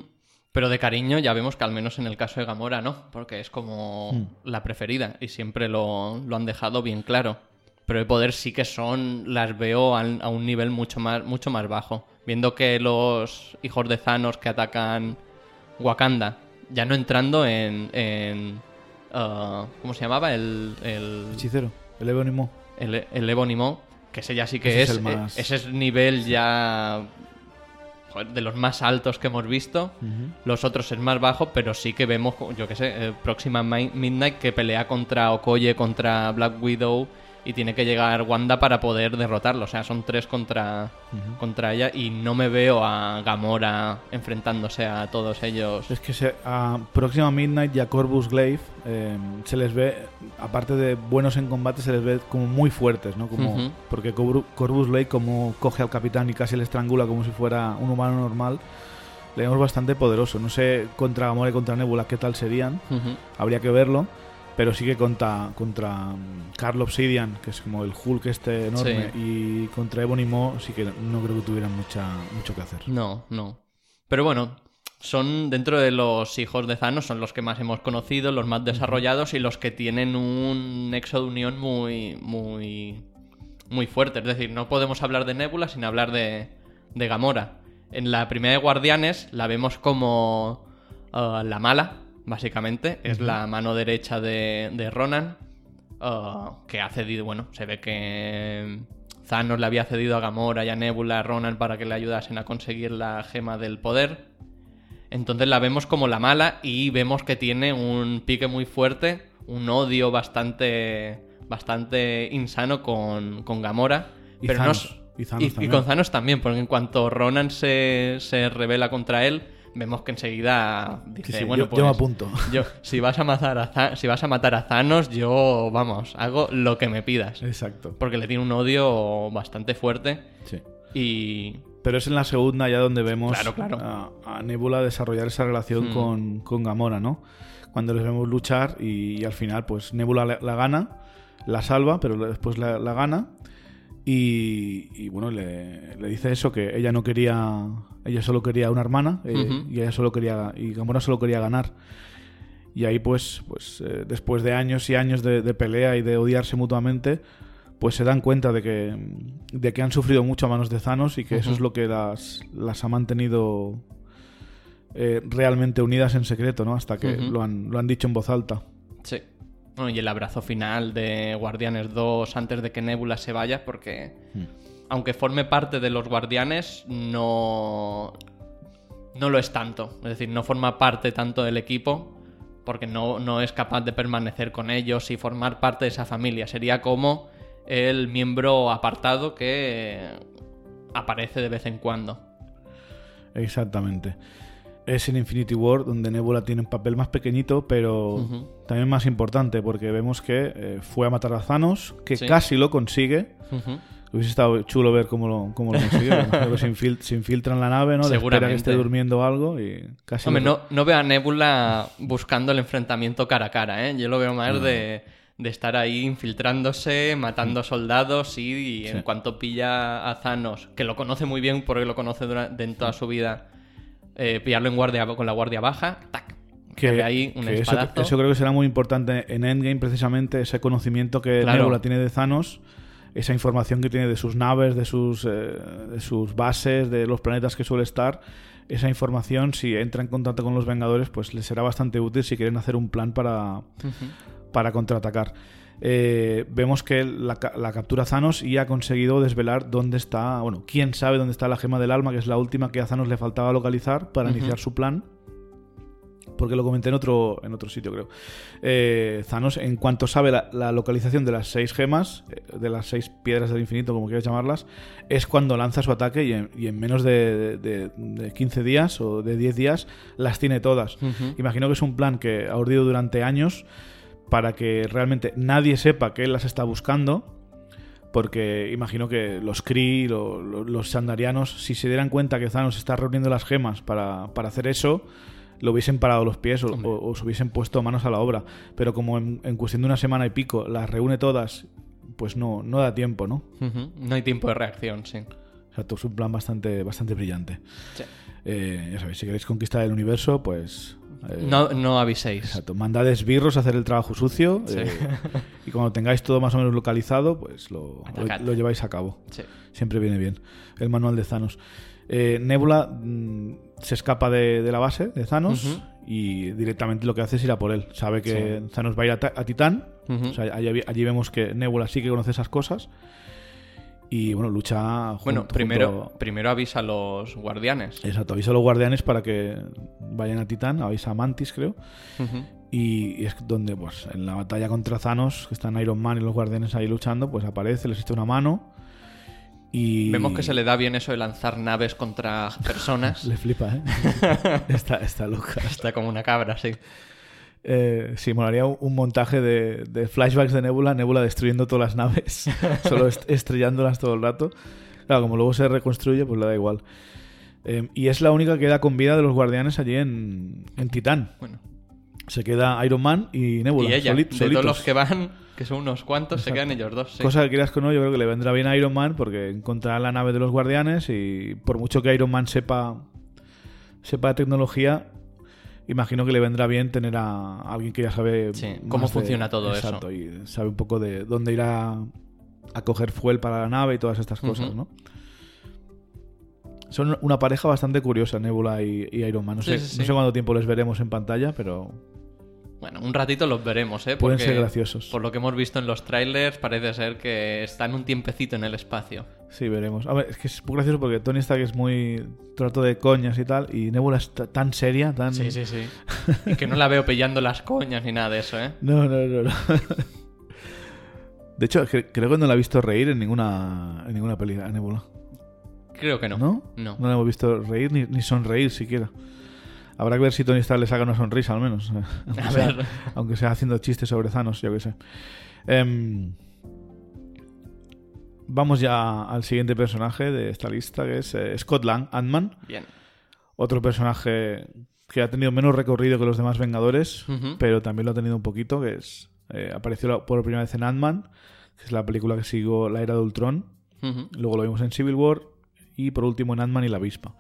Pero de cariño ya vemos que al menos en el caso de Gamora no, porque es como Mm. la preferida y siempre lo, lo han dejado bien claro. Pero de poder sí que son, las veo a, un nivel mucho más, mucho más bajo. Viendo que los hijos de Thanos que atacan Wakanda, ya no entrando en... en ah, ¿Cómo se llamaba? El, el, Hechicero, el Ebonimo. el, el Ebonimo, que ese ya sí que Ese es es, el más- ese es nivel ya joder, de los más altos que hemos visto. Los otros es más bajo, pero sí que vemos, yo que sé, eh, Próxima Mi- Midnight que pelea contra Okoye, contra Black Widow y tiene que llegar Wanda para poder derrotarlo. O sea, son tres contra, contra ella y no me veo a Gamora enfrentándose a todos ellos. Es que se, a Próxima Midnight y a Corvus Glaive eh, se les ve, aparte de buenos en combate, se les ve como muy fuertes, ¿no? Como, Ujú. Porque Corvu- Corvus Glaive como coge al capitán y casi le estrangula como si fuera un humano normal, le vemos bastante poderoso. No sé contra Gamora y contra Nebula qué tal serían, Ujú. habría que verlo. Pero sí que contra, contra mm, Carl Obsidian, que es como el Hulk este enorme, y contra Ebony Maw sí que no creo que tuvieran mucha, mucho que hacer. No, no. Pero bueno, son dentro de los hijos de Thanos, son los que más hemos conocido, los más desarrollados y los que tienen un nexo de unión muy, muy, muy fuerte. Es decir, no podemos hablar de Nebula sin hablar de, de Gamora. En la primera de Guardianes la vemos como uh, la mala, básicamente. Es la mano derecha de, de Ronan, uh, que ha cedido, bueno, se ve que Thanos le había cedido a Gamora y a Nebula, a Ronan, para que le ayudasen a conseguir la gema del poder. Entonces la vemos como la mala y vemos que tiene un pique muy fuerte, un odio bastante, bastante insano con, con Gamora. Y pero no Thanos. Y Thanos y- y también. con Thanos también, porque en cuanto Ronan se, se revela contra él, vemos que enseguida dice, Sí, sí, bueno, yo, pues yo me apunto. yo, si vas a matar a si vas a matar a Thanos, yo vamos, hago lo que me pidas. Exacto. Porque le tiene un odio bastante fuerte Sí. y Pero es en la segunda ya donde vemos Claro, claro. A, a Nebula desarrollar esa relación Hmm. con, con Gamora, ¿no? Cuando les vemos luchar y, y al final, pues Nebula la, la gana, la salva, pero después la, la gana. Y, y, bueno, le, le dice eso, que ella no quería, ella solo quería una hermana eh, y ella solo quería, y Gamora solo quería ganar. Y ahí pues, pues eh, después de años y años de, de pelea y de odiarse mutuamente, pues se dan cuenta de que, de que han sufrido mucho a manos de Thanos y que eso es lo que las, las ha mantenido eh, realmente unidas en secreto, ¿no? Hasta que lo, han, lo han dicho en voz alta. Sí. Bueno, y el abrazo final de Guardianes 2 antes de que Nebula se vaya, porque aunque forme parte de los Guardianes, no. No lo es tanto. Es decir, no forma parte tanto del equipo, porque no, no es capaz de permanecer con ellos y formar parte de esa familia. Sería como el miembro apartado que aparece de vez en cuando. Exactamente. Es en Infinity War donde Nebula tiene un papel más pequeñito, pero también más importante, porque vemos que eh, fue a matar a Thanos, que Sí. casi lo consigue. Hubiese estado chulo ver cómo lo, cómo lo que se, infil- se infiltra en la nave, ¿no? Le espera que Seguramente. esté durmiendo algo y casi... Hombre, lo- no, no veo a Nebula buscando el enfrentamiento cara a cara, ¿eh? Yo lo veo más de, de estar ahí infiltrándose, matando soldados y, y en Sí. cuanto pilla a Thanos, que lo conoce muy bien porque lo conoce durante, en toda su vida, eh, pillarlo en guardia, con la guardia baja, ¡tac! Que ahí un que eso, creo que será muy importante en Endgame, precisamente ese conocimiento que Claro. Nebula tiene de Thanos, esa información que tiene de sus naves, de sus, eh, de sus bases, de los planetas que suele estar. Esa información, si entra en contacto con los Vengadores, pues les será bastante útil si quieren hacer un plan para, para contraatacar. Eh, vemos que la, ca- la captura Thanos y ha conseguido desvelar dónde está, bueno, quién sabe dónde está la gema del alma, que es la última que a Thanos le faltaba localizar para iniciar su plan. Porque lo comenté en otro, en otro sitio, creo. Eh, Thanos, en cuanto sabe la, la localización de las seis gemas, eh, de las seis piedras del infinito, como quieras llamarlas, es cuando lanza su ataque y en, y en menos de, de- de 15 días o de 10 días las tiene todas. Imagino que es un plan que ha urdido durante años para que realmente nadie sepa que él las está buscando. Porque imagino que los Kree, lo- lo- los Sandarianos, si se dieran cuenta que Thanos está reuniendo las gemas para, para hacer eso, lo hubiesen parado los pies o, Hombre. o- o se hubiesen puesto manos a la obra. Pero como en, en cuestión de una semana y pico las reúne todas, pues no, no da tiempo, ¿no? No hay tiempo de reacción, sí. Exacto, es un plan bastante, bastante brillante. Sí. Eh, ya sabéis, si queréis conquistar el universo, pues... eh, No, no aviséis. Exacto, mandad esbirros a hacer el trabajo sucio Sí. eh, y cuando tengáis todo más o menos localizado, pues lo, lo- lo lleváis a cabo. Sí. Siempre viene bien. El manual de Thanos. Eh, Nebula mm, se escapa de, de la base de Thanos Ujú. y directamente lo que hace es ir a por él. Sabe que Thanos va a ir a, a Titán. Ujú. O sea, allí, allí vemos que Nebula sí que conoce esas cosas. Y bueno, lucha junto- Bueno, primero, junto- primero avisa a los guardianes. Exacto, avisa a los guardianes para que vayan a Titán, avisa a Mantis, creo. Y es donde, pues, en la batalla contra Thanos, que están Iron Man y los guardianes ahí luchando, pues aparece, les echa una mano. Y. Vemos que se le da bien eso de lanzar naves contra personas. Le flipa, ¿eh? está, está loca. Está como una cabra, sí. Eh, sí, molaría un, un montaje de, de flashbacks de Nebula, Nebula destruyendo todas las naves, solo est- estrellándolas todo el rato. Claro, como luego se reconstruye, pues le da igual. Eh, y es la única que queda con vida de los guardianes allí en, en Titán. Bueno. Se queda Iron Man y Nebula. y ella, soli- de solitos. todos los que van, que son unos cuantos, se quedan ellos dos. sí. Cosa que quieras que no, yo creo que le vendrá bien a Iron Man porque encontrará la nave de los guardianes y por mucho que Iron Man sepa, sepa tecnología, imagino que le vendrá bien tener a alguien que ya sabe Sí, cómo de- funciona todo eso. Exacto, y sabe un poco de dónde irá a coger fuel para la nave y todas estas cosas. ¿no? Son una pareja bastante curiosa, Nebula y, y Iron Man. No, Sí, sé, sí, no sé cuánto tiempo les veremos en pantalla, pero Bueno, un ratito los veremos, ¿eh? pueden ser graciosos. Por lo que hemos visto en los trailers, parece ser que están un tiempecito en el espacio. Sí, veremos. A ver, es que es muy gracioso porque Tony Stark es muy trato de coñas y tal, y Nebula es ta- tan seria, tan... Sí, sí, sí. y que no la veo pillando las coñas ni nada de eso, ¿eh? No, no, no, no. De hecho, cre- creo que no la he visto reír en ninguna, en ninguna peli a Nebula. Creo que no. ¿No? No. No la hemos visto reír ni, ni sonreír siquiera. Habrá que ver si Tony Stark le saca una sonrisa al menos. Aunque, A sea, ver. aunque sea haciendo chistes sobre Thanos, yo qué sé. Em, vamos ya al siguiente personaje de esta lista, que es eh, Scott Lang, Ant-Man. Bien. Otro personaje que ha tenido menos recorrido que los demás Vengadores, pero también lo ha tenido un poquito, que es... eh, apareció por primera vez en Ant-Man, que es la película que siguió la era de Ultron. Luego lo vimos en Civil War y por último en Ant-Man y la avispa.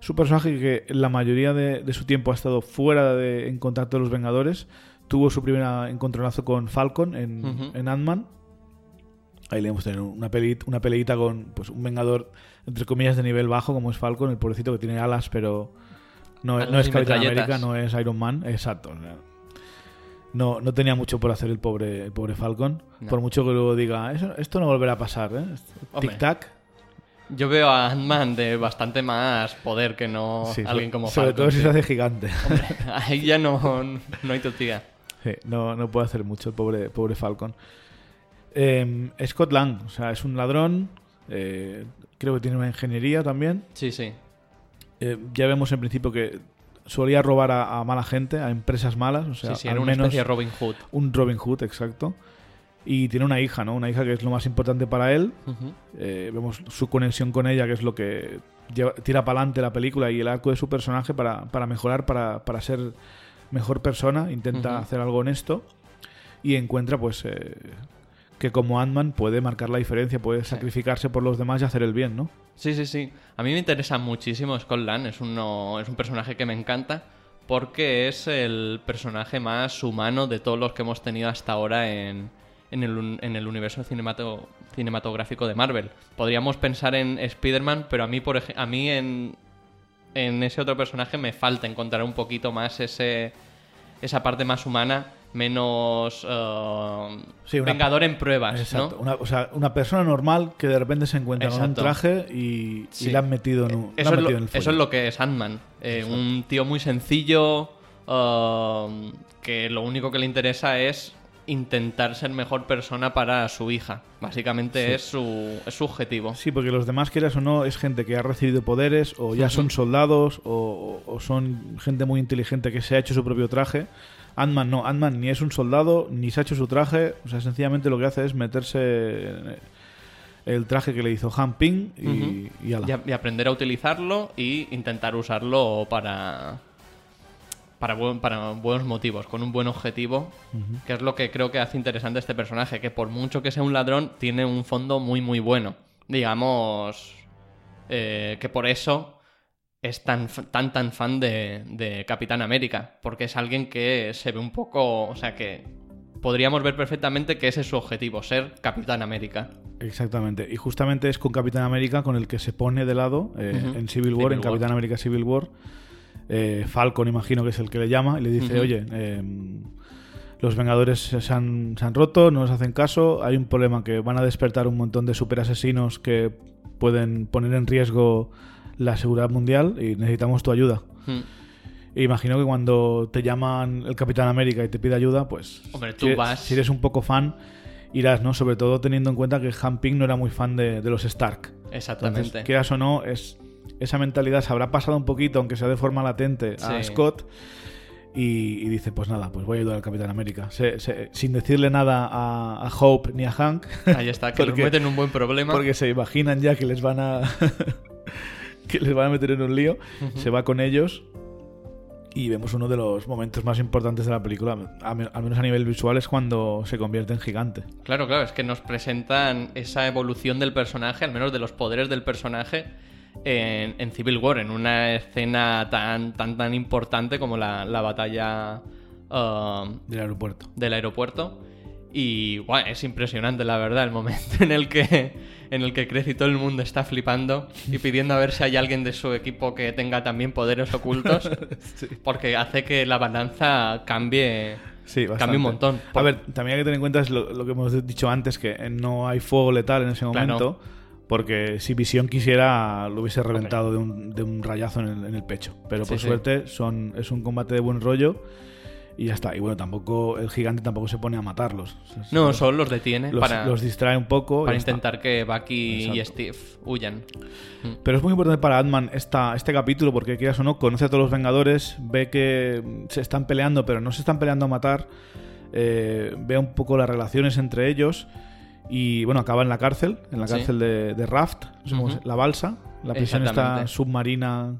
Es un personaje que la mayoría de, de su tiempo ha estado fuera de, en contacto de los Vengadores. Tuvo su primer encontronazo con Falcon en, Ujú. en Ant-Man. Ahí le hemos tenido una, peli, una peleita con pues, un Vengador, entre comillas, de nivel bajo, como es Falcon, el pobrecito que tiene alas, pero no, Alas no es Capitán. América, no es Iron Man. Exacto. no, no tenía mucho por hacer el pobre, el pobre Falcon. No. Por mucho que luego diga, "Eso- esto no volverá a pasar, ¿eh? Tic-tac. Yo veo a Ant-Man de bastante más poder que no Sí, alguien como Sobre Falcon, todo si se hace gigante. Hombre, ahí ya no, no hay tortilla. Sí, no, no puede hacer mucho el pobre, pobre Falcon. Eh, Scott Lang, o sea, es un ladrón. eh, creo que tiene una ingeniería también. Sí, sí. Eh, ya vemos en principio que solía robar a, a mala gente, a empresas malas. O sea, sí, sí, al era una menos especie de Robin Hood. un Robin Hood, exacto. Y tiene una hija, ¿no? Una hija que es lo más importante para él. Eh, vemos su conexión con ella, que es lo que lleva- tira para adelante la película y el arco de su personaje para, para mejorar, para, para ser mejor persona. Intenta hacer algo honesto y encuentra, pues, eh, que como Ant-Man puede marcar la diferencia, puede sacrificarse por los demás y hacer el bien, ¿no? Sí, sí, sí. A mí me interesa muchísimo Scott Lang. Es, uno, es un personaje que me encanta porque es el personaje más humano de todos los que hemos tenido hasta ahora en, en, el, en el universo cinemato- cinematográfico de Marvel. Podríamos pensar en Spider-Man, pero a mí, por a mí en, en ese otro personaje me falta encontrar un poquito más ese, esa parte más humana, menos eh, Sí, una- vengador en pruebas, Exacto. ¿no? Una, o sea, una persona normal que de repente se encuentra con un traje y, y Sí. la han metido en, un, Eso, han es lo, metido en el eso es lo que es Ant-Man. Eh, un tío muy sencillo um, que lo único que le interesa es intentar ser mejor persona para su hija. Básicamente es, su, es su objetivo. Sí, porque los demás, quieras o no, es gente que ha recibido poderes o ya son soldados o, o son gente muy inteligente que se ha hecho su propio traje. Ant-Man no, Ant-Man ni es un soldado ni se ha hecho su traje. O sea, sencillamente lo que hace es meterse el traje que le hizo Han Ping y, y ala. Y, a- y aprender a utilizarlo y intentar usarlo para, para, buen- para buenos motivos, con un buen objetivo, que es lo que creo que hace interesante este personaje, que por mucho que sea un ladrón, tiene un fondo muy, muy bueno. Digamos eh, que por eso es tan, tan, tan fan de, de Capitán América, porque es alguien que se ve un poco, o sea, que podríamos ver perfectamente que ese es su objetivo, ser Capitán América. Exactamente. Y justamente es con Capitán América con el que se pone de lado eh, en Civil War, Civil en War. Capitán América Civil War. Eh, Falcon, imagino que es el que le llama y le dice, oye, eh, los Vengadores se han, se han roto, no nos hacen caso, hay un problema que van a despertar un montón de superasesinos que pueden poner en riesgo la seguridad mundial y necesitamos tu ayuda. Hmm. E imagino que cuando te llaman el Capitán América y te pide ayuda, pues Hombre, tú si, vas- si eres un poco fan, irás, ¿no? Sobre todo teniendo en cuenta que Han Ping no era muy fan de, de los Stark. Exactamente. Entonces, quieras o no, es, esa mentalidad se habrá pasado un poquito, aunque sea de forma latente, a. Scott. Y, y dice, pues nada, pues voy a ayudar al Capitán América. Se- se- sin decirle nada a, a Hope ni a Hank. Ahí está, que los Porque- meten en un buen problema. Porque se imaginan ya que les van a. que les van a meter en un lío. Se va con ellos. Y vemos uno de los momentos más importantes de la película, al menos a nivel visual, es cuando se convierte en gigante. Claro, claro, es que nos presentan esa evolución del personaje, al menos de los poderes del personaje, en, en Civil War, en una escena tan, tan, tan importante como la, la batalla um, Del aeropuerto. del aeropuerto. Y guau, es impresionante, la verdad, el momento en el que en el que crece y todo el mundo está flipando y pidiendo a ver si hay alguien de su equipo que tenga también poderes ocultos, porque hace que la balanza cambie, Sí, cambie un montón. A ver, también hay que tener en cuenta es lo, lo que hemos dicho antes, que no hay fuego letal en ese Claro. momento. Porque si Visión quisiera, lo hubiese reventado de un, de un rayazo en el, en el pecho. Pero Sí, por sí. suerte son, es un combate de buen rollo y ya está. Y bueno, tampoco el gigante tampoco se pone a matarlos. No, los- solo los detiene los, para, los distrae un poco. para está. intentar que Bucky y. Steve huyan. Pero es muy importante para Ant-Man esta, este capítulo porque, quieras o no, conoce a todos los Vengadores, ve que se están peleando, pero no se están peleando a matar. eh, ve un poco las relaciones entre ellos y, bueno, acaba en la cárcel, en la Sí. cárcel de, de Raft, la balsa, la prisión esta submarina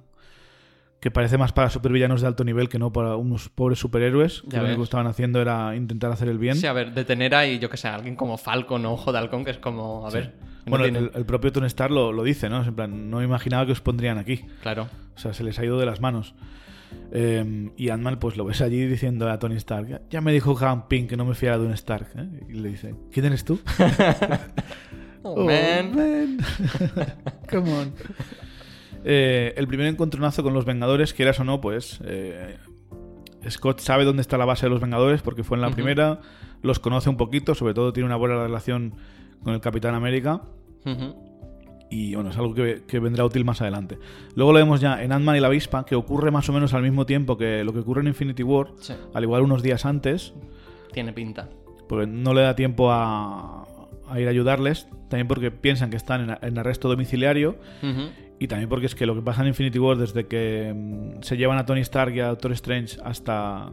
que parece más para supervillanos de alto nivel que no para unos pobres superhéroes, que Ya lo único que estaban haciendo era intentar hacer el bien. Sí, a ver, detener ahí, yo que sé, a alguien como Falcon o Ojo de Halcón, que es como, a ver. no Bueno, el, el propio Tony Stark lo, lo dice, ¿no? Es En plan, no me imaginaba que os pondrían aquí. Claro. O sea, se les ha ido de las manos. Eh, y Ant-Man, pues lo ves allí diciendo a Tony Stark: "Ya- Ya me dijo Han Ping que no me fiara de un Stark. ¿eh?". Y le dice: ¿Quién eres tú? Oh, man. man. Come on. Eh, el primer encontronazo con los Vengadores, quieras o no, pues. eh, Scott sabe dónde está la base de los Vengadores porque fue en la primera. Los conoce un poquito, sobre todo tiene una buena relación con el Capitán América. Y bueno, es algo que, que vendrá útil más adelante. Luego lo vemos ya en Ant-Man y la avispa, que ocurre más o menos al mismo tiempo que lo que ocurre en Infinity War, Sí, al igual unos días antes, tiene pinta. porque no le da tiempo a, a ir a ayudarles, también porque piensan que están en, en arresto domiciliario. Y también porque es que lo que pasa en Infinity War desde que mm, se llevan a Tony Stark y a Doctor Strange hasta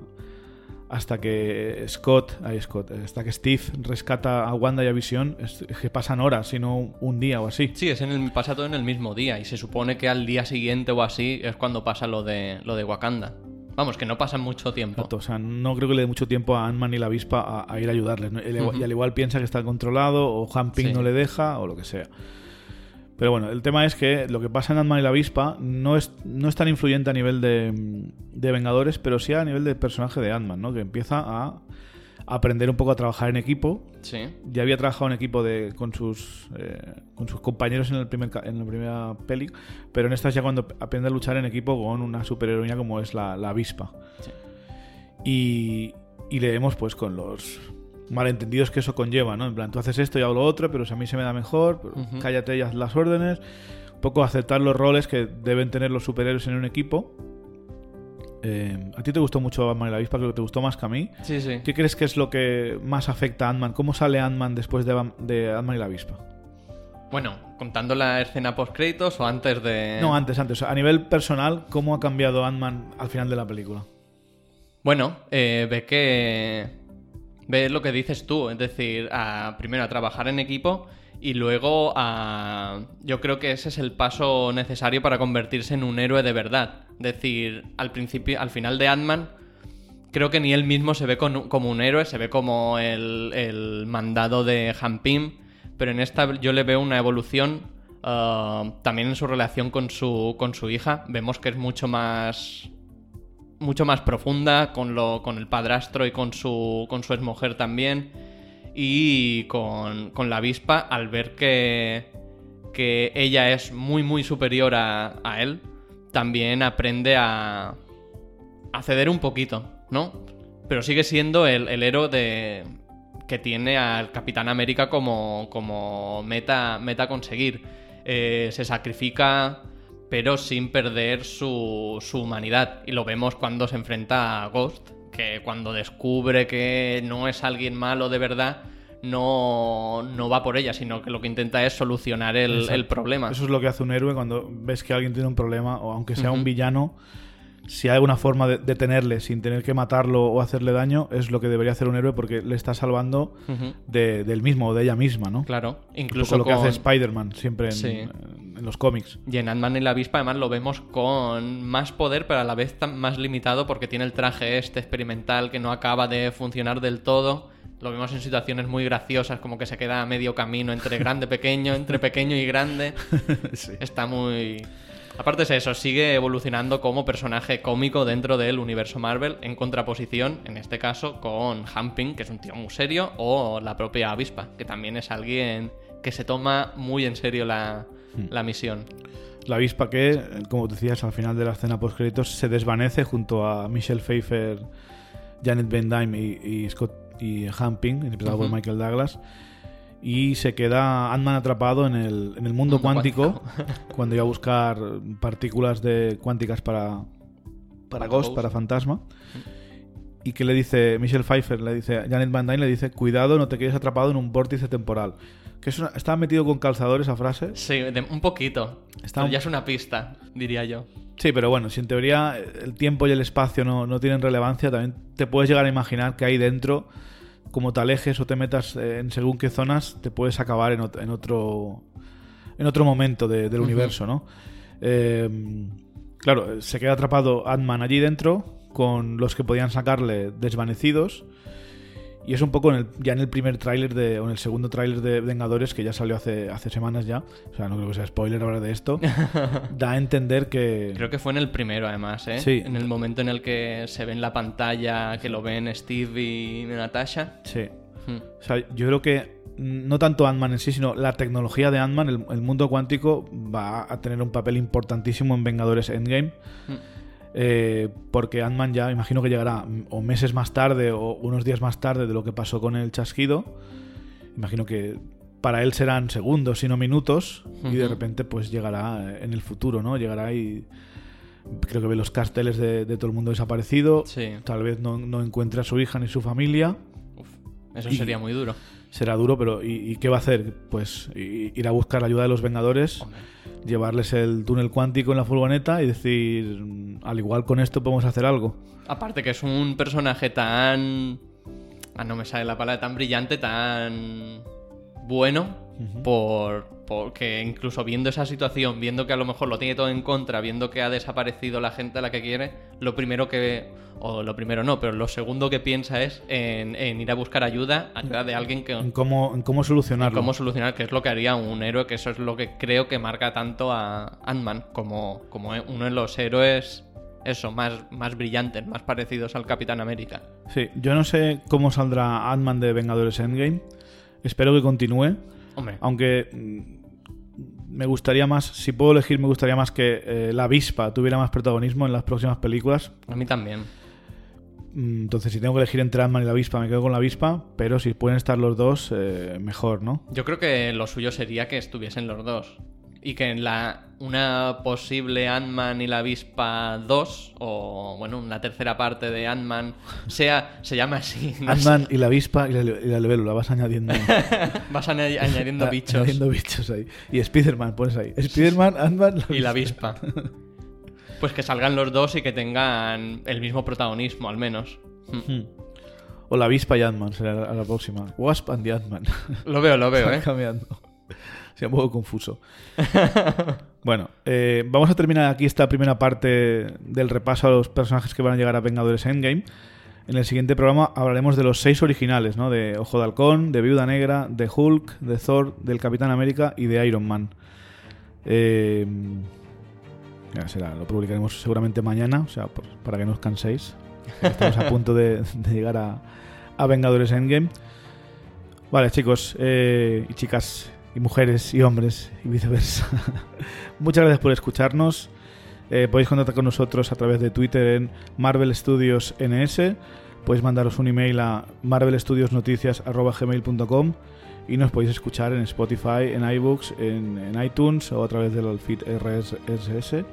hasta que Scott, ay Scott, eh, hasta que Steve rescata a Wanda y a Visión, es, que pasan horas, sino un, día o así. Sí, es en el, pasa todo en el mismo día y se supone que al día siguiente o así es cuando pasa lo de, lo de Wakanda. Vamos, que no pasa mucho tiempo. Exacto, o sea, no creo que le dé mucho tiempo a Ant-Man y la avispa a, a ir a ayudarles. ¿no? Y al- igual piensa que está controlado, o Han Ping Sí. no le deja, o lo que sea. Pero bueno, el tema es que lo que pasa en Ant-Man y la avispa no es, no es tan influyente a nivel de, de Vengadores, pero sí a nivel de personaje de Ant-Man, ¿no? Que empieza a aprender un poco a trabajar en equipo. Sí. Ya había trabajado en equipo de, con, sus, eh, con sus compañeros en, el primer, en la primera peli, pero en esta es ya cuando aprende a luchar en equipo con una superheroína como es la, la avispa. Sí. Y, y leemos pues con los malentendidos que eso conlleva, ¿no? En plan, tú haces esto y hago lo otro, pero si a mí se me da mejor, Ujú. cállate y haz las órdenes. Un poco aceptar los roles que deben tener los superhéroes en un equipo. Eh, a ti te gustó mucho Ant-Man y la avispa, creo que te gustó más que a mí. Sí, sí. ¿Qué crees que es lo que más afecta a Ant-Man? ¿Cómo sale Ant-Man después de, de Ant-Man y la avispa? Bueno, contando la escena post créditos o antes de. No, antes, antes. A nivel personal, ¿cómo ha cambiado Ant-Man al final de la película? Bueno, eh, ve que. Ve lo que dices tú, es decir, a, primero a trabajar en equipo y luego a. Yo creo que ese es el paso necesario para convertirse en un héroe de verdad. Es decir, al principio, al final de Ant-Man, creo que ni él mismo se ve como un héroe, se ve como el, mandado de Han pero en esta yo le veo una evolución ah, también en su relación con su, con su hija. Vemos que es mucho más mucho más profunda con lo con el padrastro y con su con su exmujer también y con, con la avispa al ver que que ella es muy muy superior a, a él también aprende a a ceder un poquito no pero sigue siendo el, el héroe de que tiene al Capitán América como, como meta, meta conseguir. Eh, se sacrifica, pero sin perder su, su humanidad. Y lo vemos cuando se enfrenta a Ghost, que cuando descubre que no es alguien malo de verdad, no, no va por ella, sino que lo que intenta es solucionar el, el problema. Eso es lo que hace un héroe cuando ves que alguien tiene un problema, o aunque sea un villano, si hay alguna forma de detenerle sin tener que matarlo o hacerle daño, es lo que debería hacer un héroe porque le está salvando de- del mismo o de ella misma, ¿no? Claro, incluso lo que hace Spider-Man siempre en, Sí. en los cómics. Y en Ant-Man y la avispa además lo vemos con más poder, pero a la vez tan- más limitado porque tiene el traje este experimental que no acaba de funcionar del todo. Lo vemos en situaciones muy graciosas, como que se queda a medio camino entre grande, pequeño, entre pequeño y grande. Sí. Está muy... Aparte es eso, sigue evolucionando como personaje cómico dentro del universo Marvel, en contraposición, en este caso, con Hamping, que es un tío muy serio, o la propia avispa, que también es alguien que se toma muy en serio la, la misión. La avispa que, como decías, al final de la escena post créditos se desvanece junto a Michelle Pfeiffer, Janet Van Dyne y, y Scott y Han Ping, interpretado por. Michael Douglas. Y se queda Ant-Man atrapado en el, en el mundo, Mundo cuántico, cuando iba a buscar partículas de cuánticas para, para Ghost, Ghost. para Fantasma. Y que le dice, Michelle Pfeiffer, le dice, Janet Van Dyne le dice, cuidado, no te quedes atrapado en un vórtice temporal. Que es una- está metido con calzador esa frase. Sí, un poquito. Está Pero un- ya es una pista, diría yo. Sí, pero bueno, si en teoría el tiempo y el espacio no, no tienen relevancia, también te puedes llegar a imaginar que ahí dentro, como te alejes o te metas eh, en según qué zonas, te puedes acabar en, ot- en otro en otro momento de- del universo, ¿no? Eh, claro, se queda atrapado Ant-Man allí dentro con los que podían sacarle desvanecidos. Y es un poco en el- ya en el primer tráiler de, o en el segundo tráiler de Vengadores, que ya salió hace, hace semanas ya. O sea, no creo que sea spoiler ahora de esto. da a entender que. Creo que fue en el primero, además, ¿eh? Sí. En el momento en el que se ve en la pantalla que lo ven Steve y Natasha. Sí. Hmm. O sea, yo creo que no tanto Ant-Man en sí, sino la tecnología de Ant-Man, el, el mundo cuántico, va a tener un papel importantísimo en Vengadores Endgame. Hmm. Eh, porque Ant-Man ya imagino que llegará o meses más tarde o unos días más tarde de lo que pasó con el chasquido. Imagino que para él serán segundos, sino minutos, y de repente pues llegará eh, en el futuro, ¿no? Llegará y creo que ve los carteles de, de todo el mundo desaparecido. Sí. Tal vez no, no encuentre a su hija ni su familia. Uf, eso sería muy duro. será duro, pero ¿y, y qué va a hacer? Pues ir a buscar la ayuda de los Vengadores, Hombre. Llevarles el túnel cuántico en la furgoneta y decir, "Mm, al igual con esto podemos hacer algo. Aparte que es un personaje tan... Ah, no me sale la palabra, tan brillante, tan bueno, por porque incluso viendo esa situación, viendo que a lo mejor lo tiene todo en contra, viendo que ha desaparecido la gente a la que quiere, lo primero que... O lo primero no, pero lo segundo que piensa es en, en ir a buscar ayuda, ayuda de alguien que... En cómo, en cómo solucionarlo. cómo solucionar, que es lo que haría un héroe, que eso es lo que creo que marca tanto a Ant-Man como, como uno de los héroes, eso, más, más brillantes, más parecidos al Capitán América. Sí, yo no sé cómo saldrá Ant-Man de Vengadores Endgame. Espero que continúe. Hombre, Aunque mm, me gustaría más, si puedo elegir, me gustaría más que eh, la avispa tuviera más protagonismo en las próximas películas. a mí también. Mm, Entonces, si tengo que elegir entre Ant-Man y la avispa, me quedo con la avispa. Pero si pueden estar los dos, eh, mejor, ¿no? Yo creo que lo suyo sería que estuviesen los dos. Y que en la una posible Ant-Man y la avispa 2, o bueno, una tercera parte de Ant-Man, sea, se llame así. no. Ant-Man y la avispa y la, y la libélula, vas añadiendo. Vas añadi- añadiendo a- bichos. Añadiendo bichos ahí. Y Spider-Man, pones ahí. Spider-Man, Ant-Man y la avispa. Pues que salgan los dos y que tengan el mismo protagonismo, al menos. Mm. Hmm. O la avispa y Ant-Man será la, la próxima. Wasp and the Ant-Man. Lo veo, lo veo, ¿eh? cambiando. Se un poco confuso. bueno, eh, vamos a terminar aquí esta primera parte del repaso a los personajes que van a llegar a Vengadores Endgame. En el siguiente programa hablaremos de los seis originales, ¿no? De Ojo de Halcón, de Viuda Negra, de Hulk, de Thor, del Capitán América y de Iron Man. Eh, ya será, lo publicaremos seguramente mañana, o sea, para que no os canséis. Estamos a punto de, de llegar a, a Vengadores Endgame. Vale, chicos eh, y chicas, y mujeres y hombres, y viceversa. Muchas gracias por escucharnos. Eh, podéis contactar con nosotros a través de Twitter en Marvel Studios NS. Podéis mandaros un email a marvelstudiosnoticias.gmail.com y nos podéis escuchar en Spotify, en iBooks, en, en iTunes o a través del feed RSS.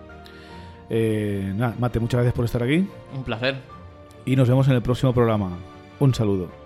Eh, nada, Mate, muchas gracias por estar aquí Un placer. y nos vemos en el próximo programa. Un saludo.